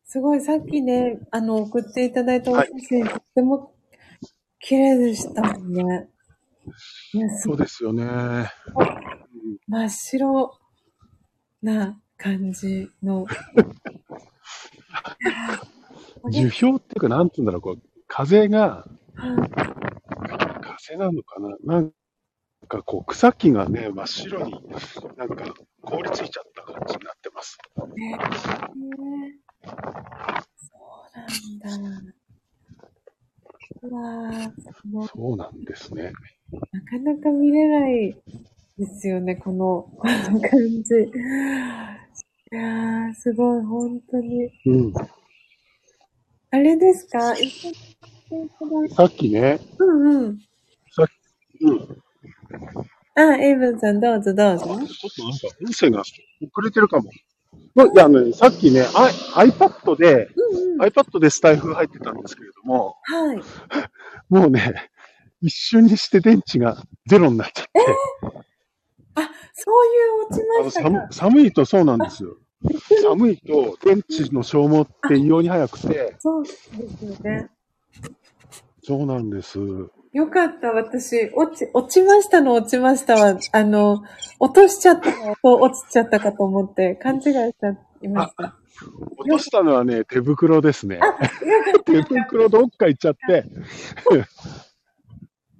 すごい、さっきね、あの、送っていただいたおはい写真、とっても綺麗でしたもんね。そうですよね。うん真っ白な感じの。樹氷っていうか、なんていうんだろう、こう、風が、はい風なのかななんかこう、草木がね、真っ白に、なんか凍りついちゃった感じになってます。ねそうなんだ。うわそうなんですね。なかなか見れないですよね、この感じ。いやー、すごい、本当に。うん。あれですか？さっきね、うんうん。うん。あ、エイブンさん、どうぞどうぞ。ちょっとなんか音声が遅れてるかも。いや、あのね、さっきね、I、iPad で、うんうん。iPad でスタイフ入ってたんですけれども、はい。もうね、一瞬にして電池がゼロになっちゃって、あ、そういう落ちましたか。寒寒いとそうなんですよ。寒いと電池の消耗って異様に早くて、そうですよね。そうなんです。よかった、私。落ち、落ちましたの落ちましたは、あの、落としちゃったのと落ちちゃったかと思って、勘違いしちゃいました。落としたのはね、手袋ですね。手袋どっか行っちゃって、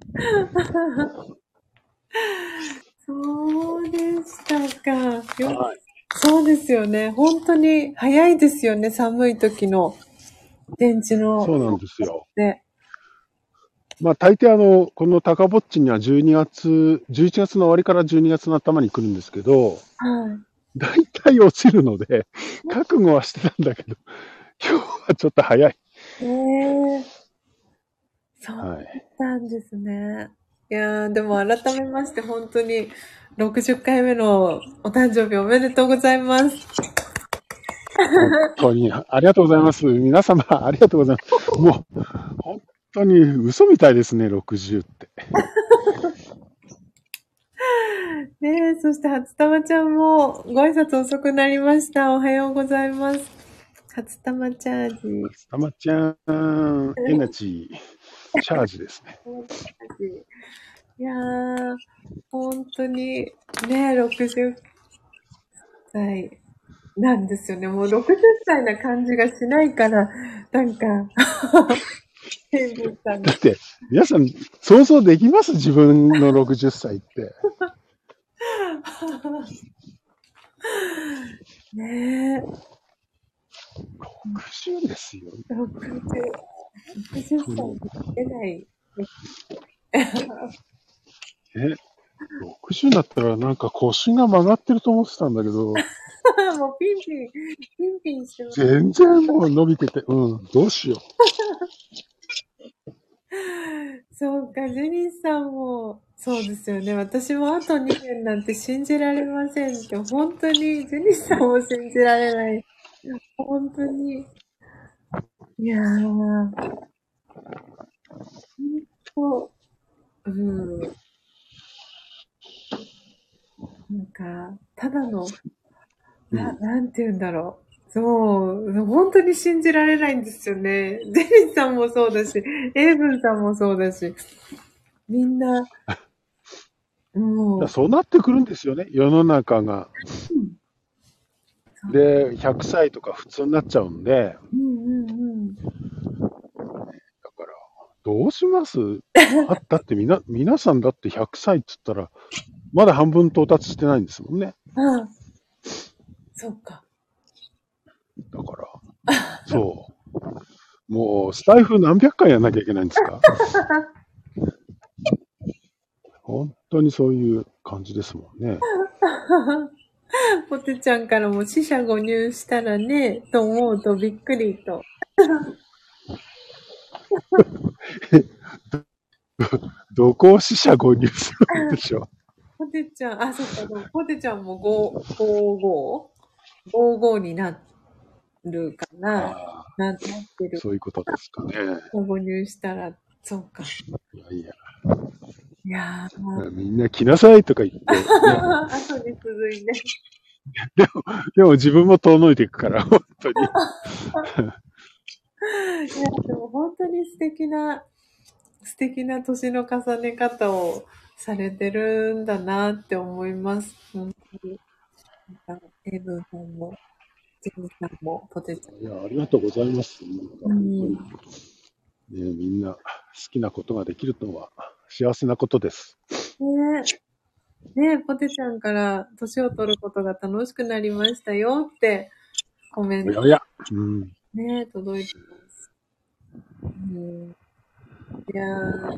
そうでしたか。よはいそうですよね。本当に早いですよね。寒い時の電池の。そうなんですよ。で。まあ大抵あの、この高ぼっちには12月、11月の終わりから12月の頭に来るんですけど、はい。大体落ちるので、覚悟はしてたんだけど、今日はちょっと早い。ええそうだはい。ったんですね。いやー、でも改めまして本当に60回目のお誕生日おめでとうございます。本当に、ありがとうございます。皆様、ありがとうございます。もう、本当に嘘みたいですね、60って。ねえ、そして初玉ちゃんもご挨拶遅くなりました。おはようございます。初玉チャージ。たまちゃん、エナジー、チャージですね。いやー、本当にね、60歳なんですよね。もう60歳な感じがしないから、なんか、だって、皆さん、想像できます？自分の60歳って。ねえ、60ですよ。60、60歳に出ない。え、60だったらなんか腰が曲がってると思ってたんだけど、もうピンピン、ピンピンしてます。全然もう伸びてて、うん、どうしよそうか、ジェニーさんも、そうですよね。私もあと2年なんて信じられませんって、本当に、ジェニーさんも信じられない。本当に。いやー、本当、うん。なんか、ただの、な、なんて言うんだろう。そう、本当に信じられないんですよね。ジェニーさんもそうだし、エイブンさんもそうだし、みんな、もう。う、そうなってくるんですよね、世の中が。で、100歳とか普通になっちゃうんで、うんうんうん。だから、どうします？あだってみな、皆さんだって100歳って言ったら、まだ半分到達してないんですもんね。ああ、そうか。だから、そう。もう、スタイフ何百回やんなきゃいけないんですか？本当にそういう感じですもんね。ポテちゃんからも死者誤入したらね、と思うとびっくりと。どこを死者誤入するんでしょポテちゃん、あ、そっか、ポテちゃんも5、55?55 55になるかななってる。そういうことですかね。誤入したら、そうか。いやいや、いやー、みんな来なさいとか言って、ね、後に続いて。でも自分も遠のいていくから、本当に。いや、でも本当に素敵な、素敵な年の重ね方をされてるんだなって思います。本当に。エイブンさんも、ジェニーさんも、ポテチいや、ありがとうございます。なんかうんね、みんな好きなことができるのは幸せなことです。ねえ、ねえ、ポテちゃんから年を取ることが楽しくなりましたよってコメントおやおや。うん。ねえ、届いてます。うん、いやー、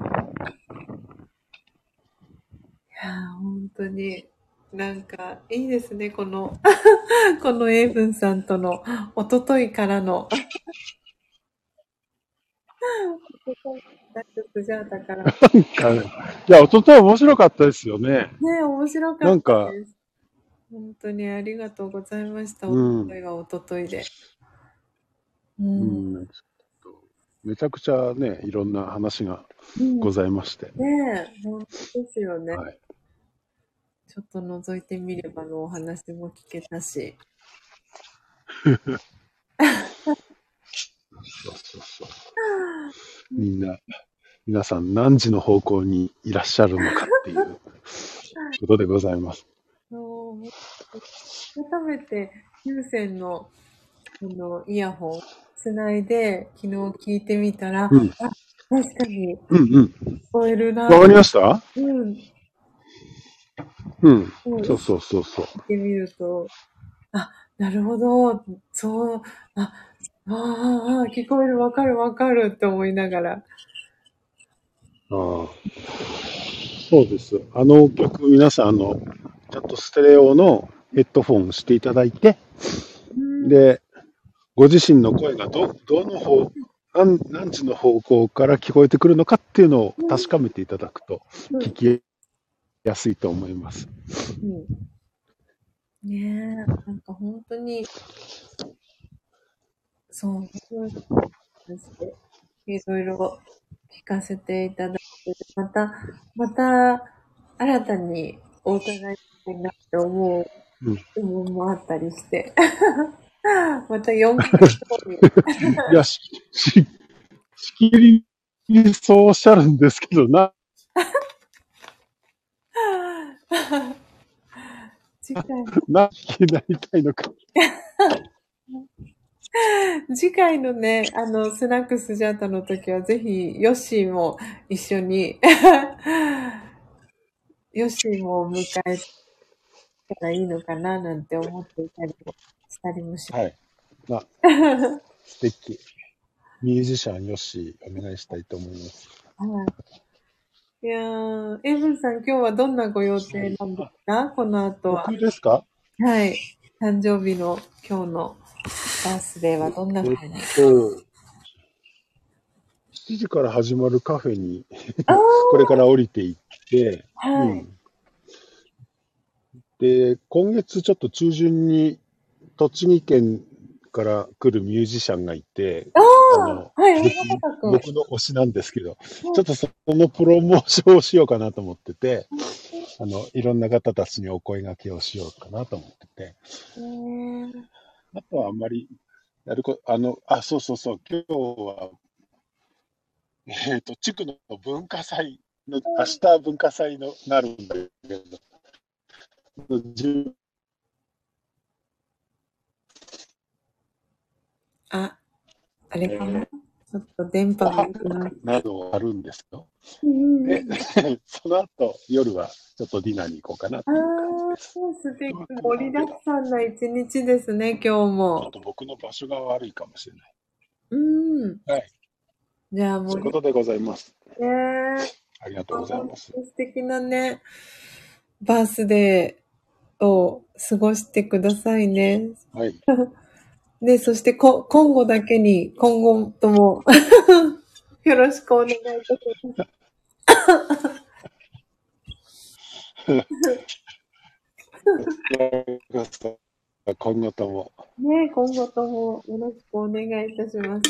いやー、本当に、なんか、いいですね、この、このエイブンさんとの、おとといからの、おとといだから、なんかねいや、一昨日面白かったですよね。ねえ、面白かったなんかです。本当にありがとうございました。うんおとといはおとといで。う。うんん。めちゃくちゃね、いろんな話がうんございまして。ねえ、本当ですよね。はい。ちょっと覗いてみればのお話も聞けたし。そうそうそう。みんな、皆さん何時の方向にいらっしゃるのかっていうことでございます。改めて、有線のあのイヤホンつないで、昨日聞いてみたら、うんあ確かにうんうん。聞こえるな。わかりました？うん。うん。うんそうそうそうそう。聞いてみると、あ、なるほど、そう、あ、ああ、あ聞こえる、わかる、わかるって思いながら。ああそうです。あの曲、皆さん、あの、ちゃんとステレオのヘッドフォンしていただいて、うん、で、ご自身の声がど、どの方、何何時の方向から聞こえてくるのかっていうのを確かめていただくとうん聞きやすいと思います。うんねえ、なんか本当に、そう、そうして、いろいろ聞かせていただいて、また、また、新たにお伺いしたいなって思ううん部分もあったりして、また4ヶ月後に、い。や、し、し、しきりにそうおっしゃるんですけど、な、次回、何になりたいのか。次回のね、あの、スナックスジャータの時は、ぜひ、ヨッシーも一緒に、ヨッシーも迎えたらいいのかな、なんて思っていたりもしたりもします。はい。まあ、素敵。ミュージシャンよし、お願いしたいと思います。はい。いやー、エイブンさん、今日はどんなご予定なんですか？この後は。僕ですか？はい。誕生日の今日のバースデーはどんな風に？そう。7時から始まるカフェに、これから降りていって、はい。うん。で、今月ちょっと中旬に栃木県から来るミュージシャンがいて、ああの。僕の推しなんですけど、ちょっとそのプロモーションをしようかなと思ってて、あの、いろんな方たちにお声掛けをしようかなと思ってて、あとはあんまり、やるこ、あの、あ、そうそうそう、今日は、えっ、と、地区の文化祭の、明日文化祭のなるんだけど、じあ、あれかな、ちょっと電波がなどあるんですよ。うんで、その後、夜はちょっとディナーに行こうかなとあいう感あ、じです。素敵。盛りだくさんな一日ですね、今日ちょっも。と僕の場所が悪いかもしれない。うん。はい。じゃあもうそういうことでございます。ねありがとうございます。素敵なね、バースデーを過ごしてくださいね。はい。で、そしてこ、今後だけに、今後とも、よろしくお願いいたします。今後とも。ね今後ともよろしくお願いいたします。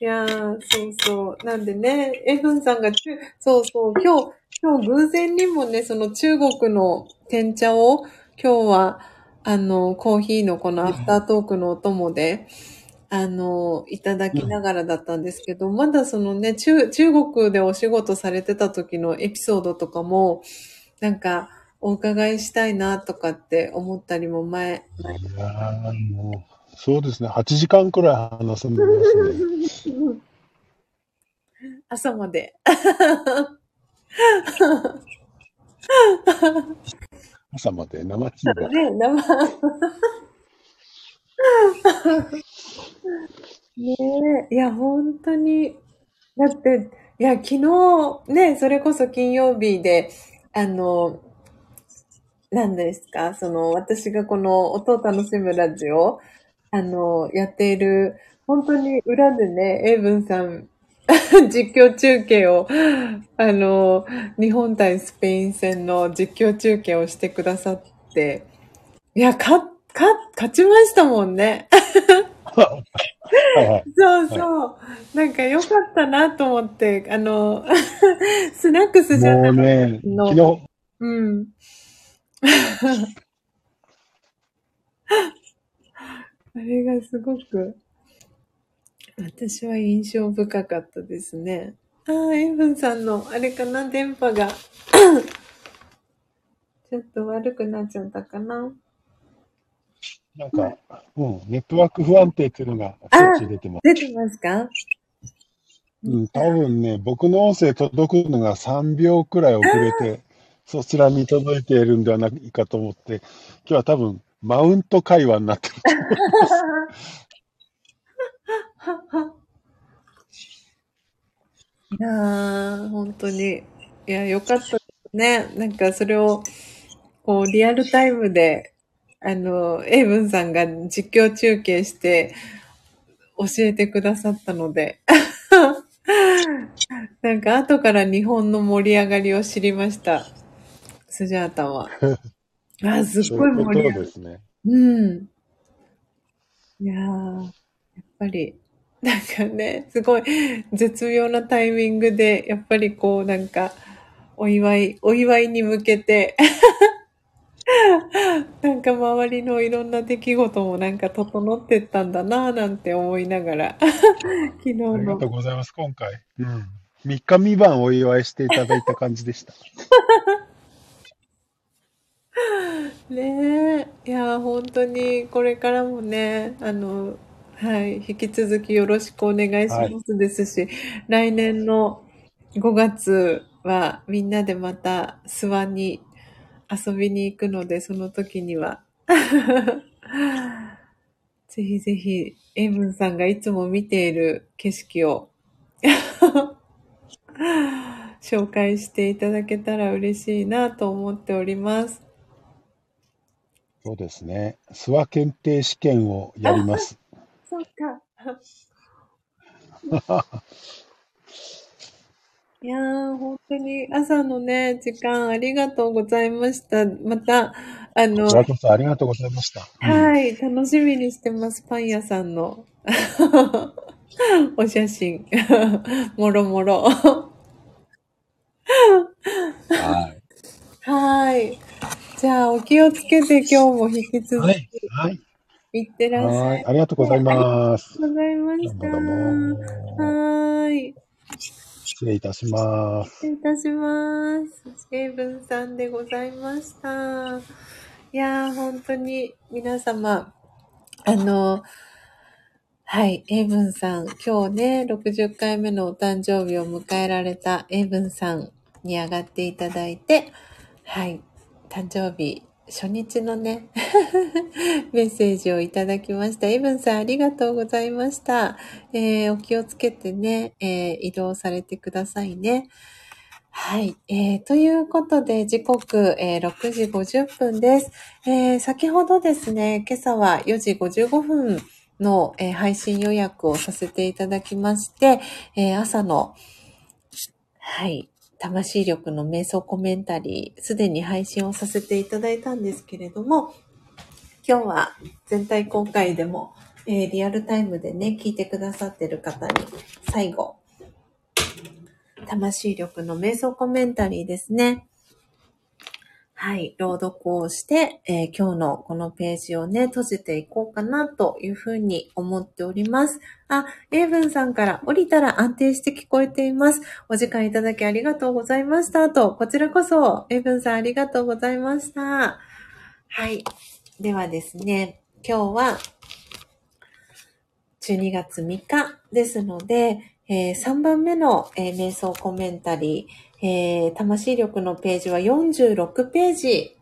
いやー、そうそう。なんでね、エフンさんが中、そうそう、今日、今日偶然にもね、その中国の天茶を今日は、あの、コーヒーのこのアフタートークのお供で、あの、いただきながらだったんですけど、まだそのね、中、中国でお仕事されてた時のエピソードとかも、なんか、お伺いしたいなとかって思ったりも前、いやーもう、そうですね。8時間くらい話せますね。朝まで。朝まで生中華。ね、生。ねえ、いや、本当に。だって、いや、昨日、ね、それこそ金曜日で、あの、何ですか、その、私がこの音を楽しむラジオ、あの、やっている、本当に裏でね、エイブンさん、実況中継を、あの、日本対スペイン戦の実況中継をしてくださって、いや、か、か、勝ちましたもんね。そうそう。なんか良かったなと思って、あの、スナックスじゃもなくうね、の昨日、うん。あれがすごく、私は印象深かったですね。ああ、エイブンさんの、あれかな、電波が、ちょっと悪くなっちゃったかな。なんか、うん、ネットワーク不安定っていうのがしょっち出てます。出てますか？うん、多分ね、僕の音声届くのが3秒くらい遅れて、そちらに届いているんではないかと思って、今日は多分、マウント会話になってる。い やー、本当に。いや、よかったですね。なんかそれを、こう、リアルタイムで、あの、エイブンさんが実況中継して、教えてくださったので。なんか後から日本の盛り上がりを知りました。スジャータは。あ、すっごい盛り上がり。ですね。うん。いやー、やっぱり、なんかね、すごい絶妙なタイミングで、やっぱりこうなんか、お祝い、お祝いに向けて、なんか周りのいろんな出来事もなんか整ってったんだなぁなんて思いながら、昨日ありがのとうございます、今回。うん。3日三晩お祝いしていただいた感じでした。ねえ、いや、本当にこれからもね、あの、はい、引き続きよろしくお願いしますですし、来年の5月はみんなでまた諏訪に遊びに行くので、その時には、ぜひぜひ、エブンさんがいつも見ている景色を 紹介していただけたら嬉しいなと思っております。そうですね。諏訪検定試験をやります。そうか。いやー、本当に朝のね、時間ありがとうございました。また、あのこち、らこそありがとうございました。うんはい、楽しみにしてます。パン屋さんの お写真。もろもろ。はい。はい。じゃあ、お気をつけて今日も引き続はいき。はい。いってらっしゃい。あはい。ありがとうございます。りがとうございました。どうもどうも。はーい。失礼いたします。失礼いたします。エイブンさんでございました。いやー、本当に皆様、あの、はい、エイブンさん、今日ね、60回目のお誕生日を迎えられたエイブンさんに上がっていただいて、はい、誕生日初日のね、メッセージをいただきました。イブンさん、ありがとうございました。えーお気をつけてね、えー移動されてくださいね。はい。えーということで、時刻、えー6時50分です。えー先ほどですね、今朝は4時55分の、えー配信予約をさせていただきまして、えー朝の、はい、魂力の瞑想コメンタリー、すでに配信をさせていただいたんですけれども、今日は全体公開でも、えーリアルタイムでね、聞いてくださってる方に、最後、魂力の瞑想コメンタリーですね。はい、朗読をして、えー今日のこのページをね、閉じていこうかなというふうに思っております。あ、エイブンさんから降りたら安定して聞こえています。お時間いただきありがとうございました。と、こちらこそ、エイブンさんありがとうございました。はい。ではですね、今日は12月3日ですので、え3番目の、えー瞑想コメンタリー、えー魂力のページは46ページ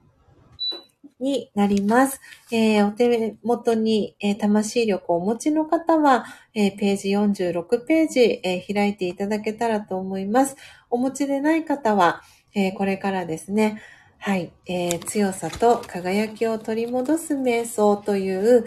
になります。えーお手元に、えー魂力をお持ちの方は、えーページ46ページ、え開いていただけたらと思います。お持ちでない方は、えこれからですね、はい、え強さと輝きを取り戻す瞑想という、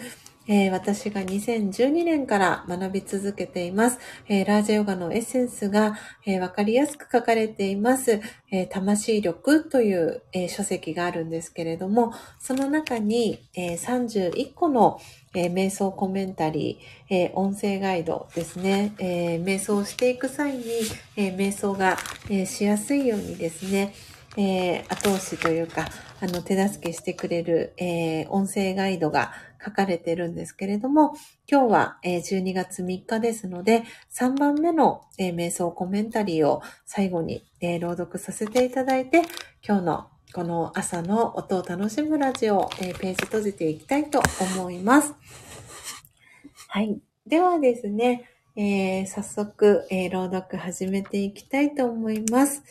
えー私が2012年から学び続けています。えーラージャヨガのエッセンスが、えーかりやすく書かれています、え魂力という、え書籍があるんですけれども、その中に、え31個の、え瞑想コメンタリー、え音声ガイドですね、え瞑想をしていく際に、え瞑想が、えしやすいようにですね、え後押しというか、あの、手助けしてくれる、え音声ガイドが書かれてるんですけれども、今日は、12月3日ですので、3番目の、瞑想コメンタリーを最後に、朗読させていただいて、今日のこの朝の音を楽しむラジオ、ページ閉じていきたいと思います。はい。ではですね、えー早速、えー朗読始めていきたいと思います。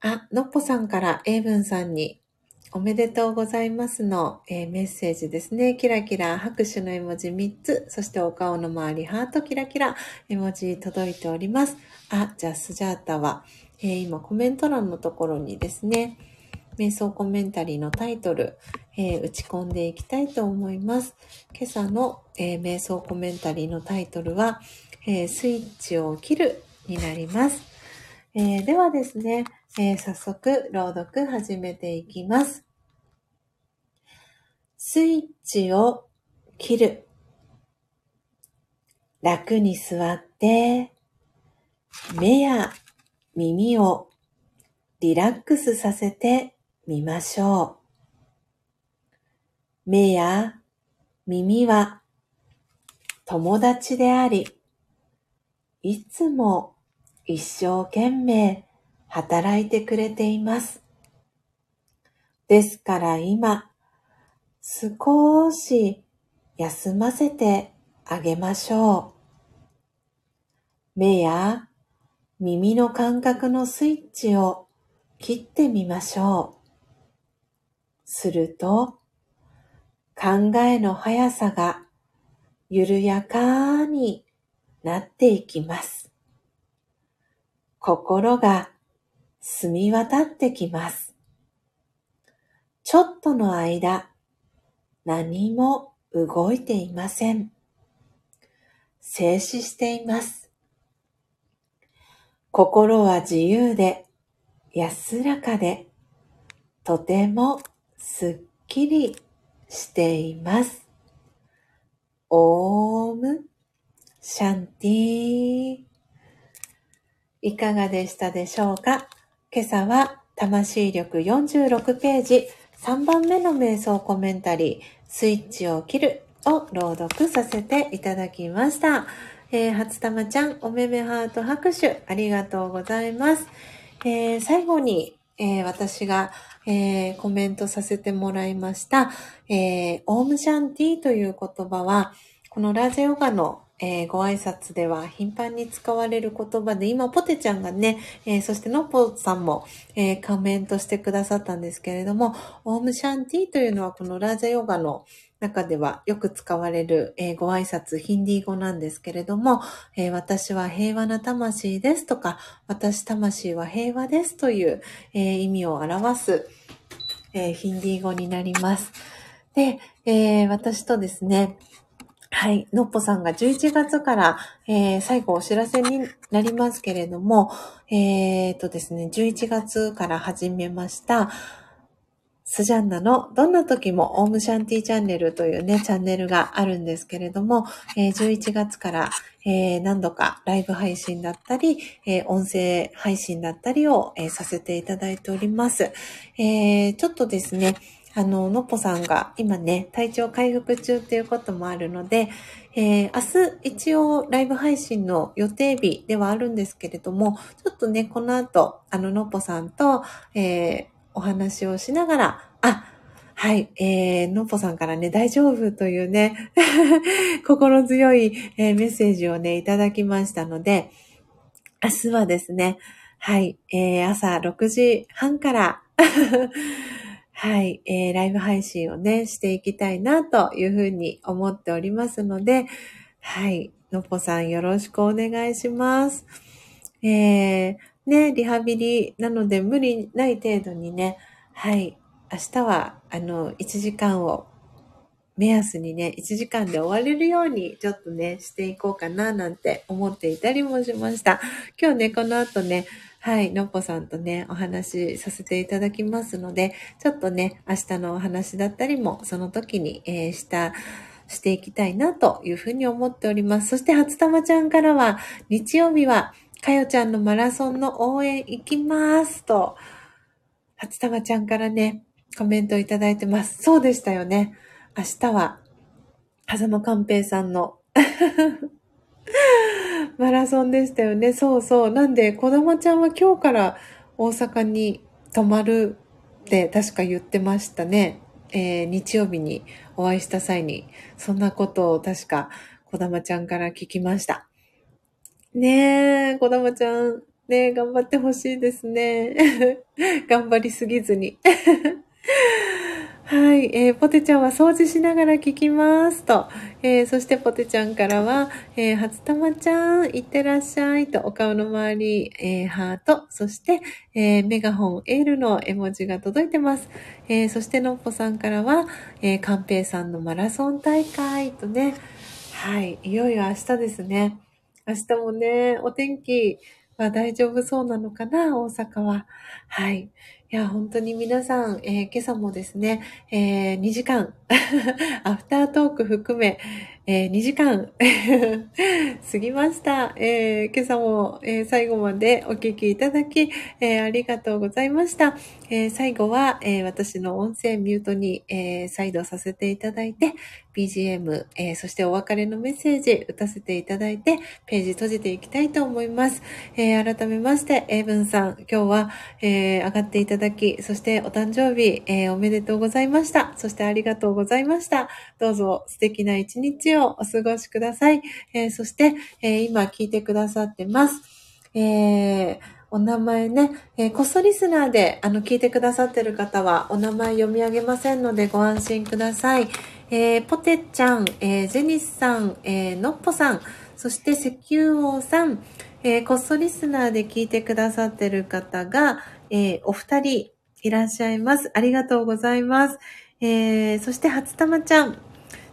あ、のっぽさんからエイブンさんにおめでとうございますの、えーメッセージですね。キラキラ拍手の絵文字3つ、そしてお顔の周りハートキラキラ絵文字届いております。あ、じゃあスジャータは、えー今コメント欄のところにですね、瞑想コメンタリーのタイトル、えー打ち込んでいきたいと思います。今朝の、え瞑想コメンタリーのタイトルは、えスイッチを切るになります。えではですね、え早速朗読始めていきます。スイッチを切る。楽に座って、目や耳をリラックスさせてみましょう。目や耳は友達であり、いつも一生懸命働いてくれています。ですから今、少し休ませてあげましょう。目や耳の感覚のスイッチを切ってみましょう。すると、考えの速さが緩やかになっていきます。心が澄み渡ってきます。ちょっとの間、何も動いていません。静止しています。心は自由で安らかでとてもすっきりしています。オームシャンティー。いかがでしたでしょうか？今朝は魂力46ページ3番目の瞑想コメンタリースイッチを切るを朗読させていただきました。えー、初玉ちゃん、おめめハート拍手ありがとうございます。えー最後に、えー私が、えーコメントさせてもらいました、えーオームシャンティという言葉は、このラジャヨガの、えーご挨拶では頻繁に使われる言葉で、今、ポテちゃんがね、えーそしてのっぽさんも、えーコメントしてくださったんですけれども、オームシャンティというのはこのラージャヨガの中ではよく使われる、えーご挨拶、ヒンディー語なんですけれども、えー私は平和な魂ですとか、私魂は平和ですという、えー意味を表す、えヒンディー語になります。で、え私とですね、はい。のっぽさんが11月から、えー最後お知らせになりますけれども、えーとですね、11月から始めました、スジャンナのどんな時もオームシャンティチャンネルというね、チャンネルがあるんですけれども、えー、11月から、えー、何度かライブ配信だったり、えー、音声配信だったりを、えさせていただいております。えちょっとですね、あの、のっぽさんが今ね、体調回復中っていうこともあるので、えー、明日一応ライブ配信の予定日ではあるんですけれども、ちょっとね、この後、あの、のっぽさんと、えー、お話をしながら、あ、はい、えー、のっぽさんからね、大丈夫というね、心強い、えー、メッセージをね、いただきましたので、明日はですね、はい、えー、朝6時半から はい、えー、ライブ配信をね、していきたいなというふうに思っておりますので、はい、のぽさんよろしくお願いします。えー、ね、リハビリなので無理ない程度にね、はい、明日は、あの、1時間を目安にね、1時間で終われるようにちょっとね、していこうかななんて思っていたりもしました。今日ね、この後ね、はい、のっぽさんとね、お話しさせていただきますので、ちょっとね、明日のお話だったりも、その時に、えー、した、していきたいなというふうに思っております。そして、初玉ちゃんからは、日曜日は、かよちゃんのマラソンの応援行きますと、初玉ちゃんからね、コメントいただいてます。そうでしたよね。明日は、狭間寛平さんのマラソンでしたよね。そうそう。なんで、こだまちゃんは今日から大阪に泊まるって確か言ってましたね。えー、日曜日にお会いした際に、そんなことを確かこだまちゃんから聞きました。ねえ、こだまちゃん、ね頑張ってほしいですね。頑張りすぎずに。はい、えー、ポテちゃんは掃除しながら聞きますと、えー、そしてポテちゃんからは、えー、初玉ちゃん、いってらっしゃいと、お顔の周り、えー、ハート、そして、えー、メガホン、エールの絵文字が届いてます。えー、そしてのっぽさんからは、えー、カンペイさんのマラソン大会とね、はい、いよいよ明日ですね。明日もね、お天気は大丈夫そうなのかな、大阪は。はい。いや、本当に皆さん、えー、今朝もですね、えー、2時間、アフタートーク含め、えー、2時間 過ぎました。えー、今朝も、えー、最後までお聞きいただき、えありがとうございました。え最後は、え私の音声ミュートに、え再度させていただいて、BGM、えそしてお別れのメッセージ打たせていただいて、ページ閉じていきたいと思います。え改めまして、エイブンさん、今日は、え上がっていただき、そしてお誕生日、えおめでとうございました。そしてありがとうございました。どうぞ素敵な一日をお過ごしください。えー、そして、えー、今聞いてくださってます。えー、お名前ね、えー、こっそリスナーで、あの、聞いてくださってる方は、お名前読み上げませんので、ご安心ください。えー、ポテちゃん、えー、ジェニスさん、えー、のっぽさん、そして石油王さん、えー、こっそリスナーで聞いてくださってる方が、えー、お二人いらっしゃいます。ありがとうございます。えー、そして、初玉ちゃん、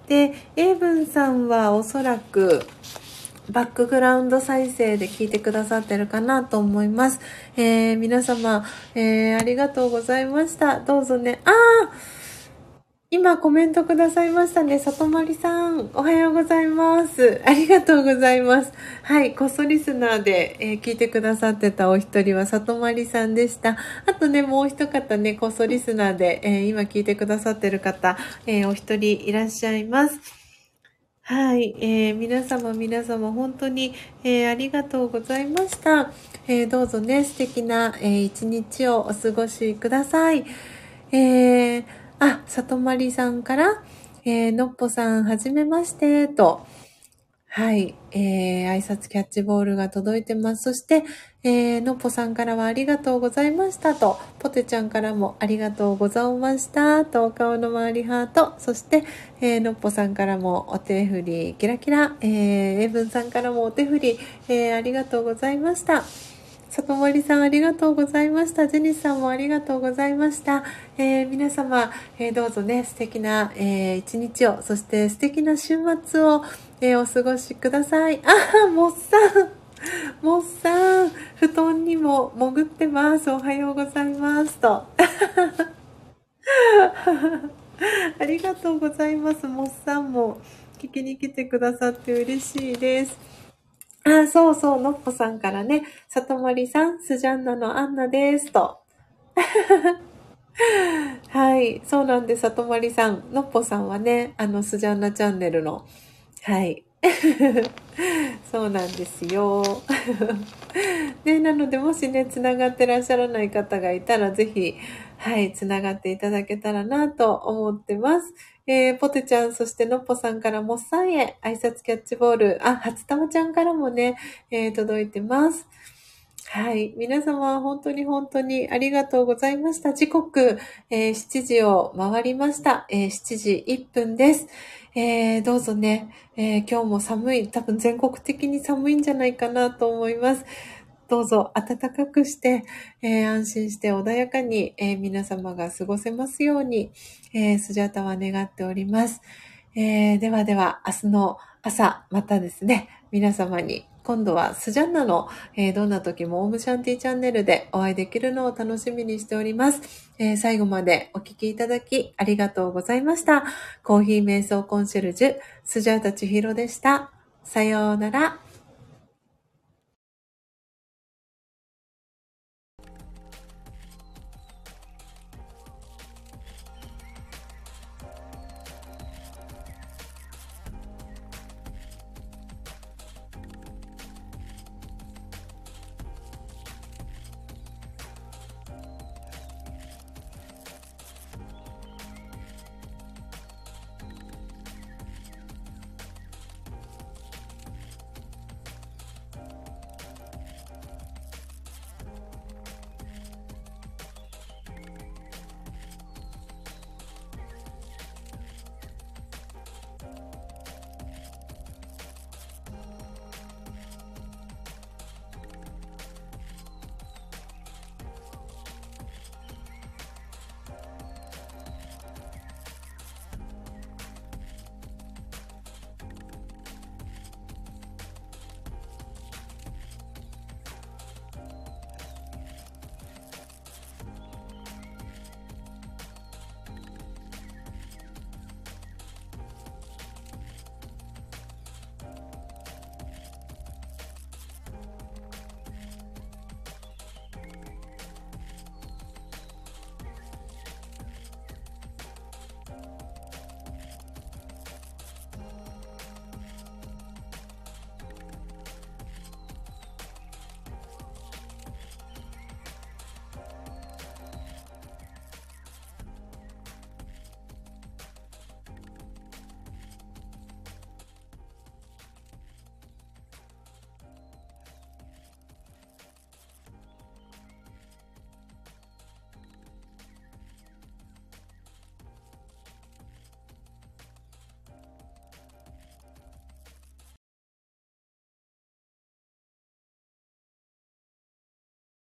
で、エイブンさんはおそらく、バックグラウンド再生で聞いてくださってるかなと思います。えー、皆様、えー、ありがとうございました。どうぞね。あー今コメントくださいましたね。里まりさん、おはようございます。ありがとうございます。はい、こっそリスナーで、えー、聞いてくださってたお一人は里まりさんでした。あとね、もう一方ね、こっそリスナーで、えー、今聞いてくださってる方、えー、お一人いらっしゃいます。はい、えー、皆様皆様本当に、え、ありがとうございました。え、どうぞね、素敵な、えー、一日をお過ごしください。えーあ、里まりさんから、えー、のっぽさん、はじめまして、と、はい、えー、挨拶キャッチボールが届いてます。そして、えー、のっぽさんからはありがとうございましたと、ポテちゃんからもありがとうございました。と、お顔の周りハート、そして、えー、のっぽさんからもお手振り、キラキラ、えー、エブンさんからもお手振り、えー、ありがとうございました。里森さんありがとうございました。ジェニスさんもありがとうございました。えー、皆様、えー、どうぞね、素敵な、えー、一日を、そして素敵な週末を、えお過ごしください。あ、もっさん。もっさん、布団にも潜ってます。おはようございます。と。ありがとうございます。モッさんも聞きに来てくださって嬉しいです。あ、そうそう、のっぽさんからね、里森さん、スジャンナのアンナです。と。はい、そうなんです、里森さん。のっぽさんはね、あの、スジャンナチャンネルの、はい。そうなんですよ。ね、なので、もしね、つながってらっしゃらない方がいたら、ぜひ、はい、つながっていただけたらなと思ってます。えー、ポテちゃん、そしてのっぽさんからもっさんへ挨拶キャッチボール。あ、初玉ちゃんからもね、えー届いてます。はい。皆様、本当に本当にありがとうございました。時刻、えー7時を回りました。えー7時1分です。えーどうぞね、え今日も寒い、多分全国的に寒いんじゃないかなと思います。どうぞ暖かくして、えー安心して穏やかに、えー皆様が過ごせますように、えースジャタは願っております。えーではでは、明日の朝、またですね、皆様に、今度はスジャンナの、えーどんな時もオウムシャンティチャンネルでお会いできるのを楽しみにしております。えー最後までお聞きいただきありがとうございました。コーヒー瞑想コンシェルジュ、スジャータ千尋でした。さようなら。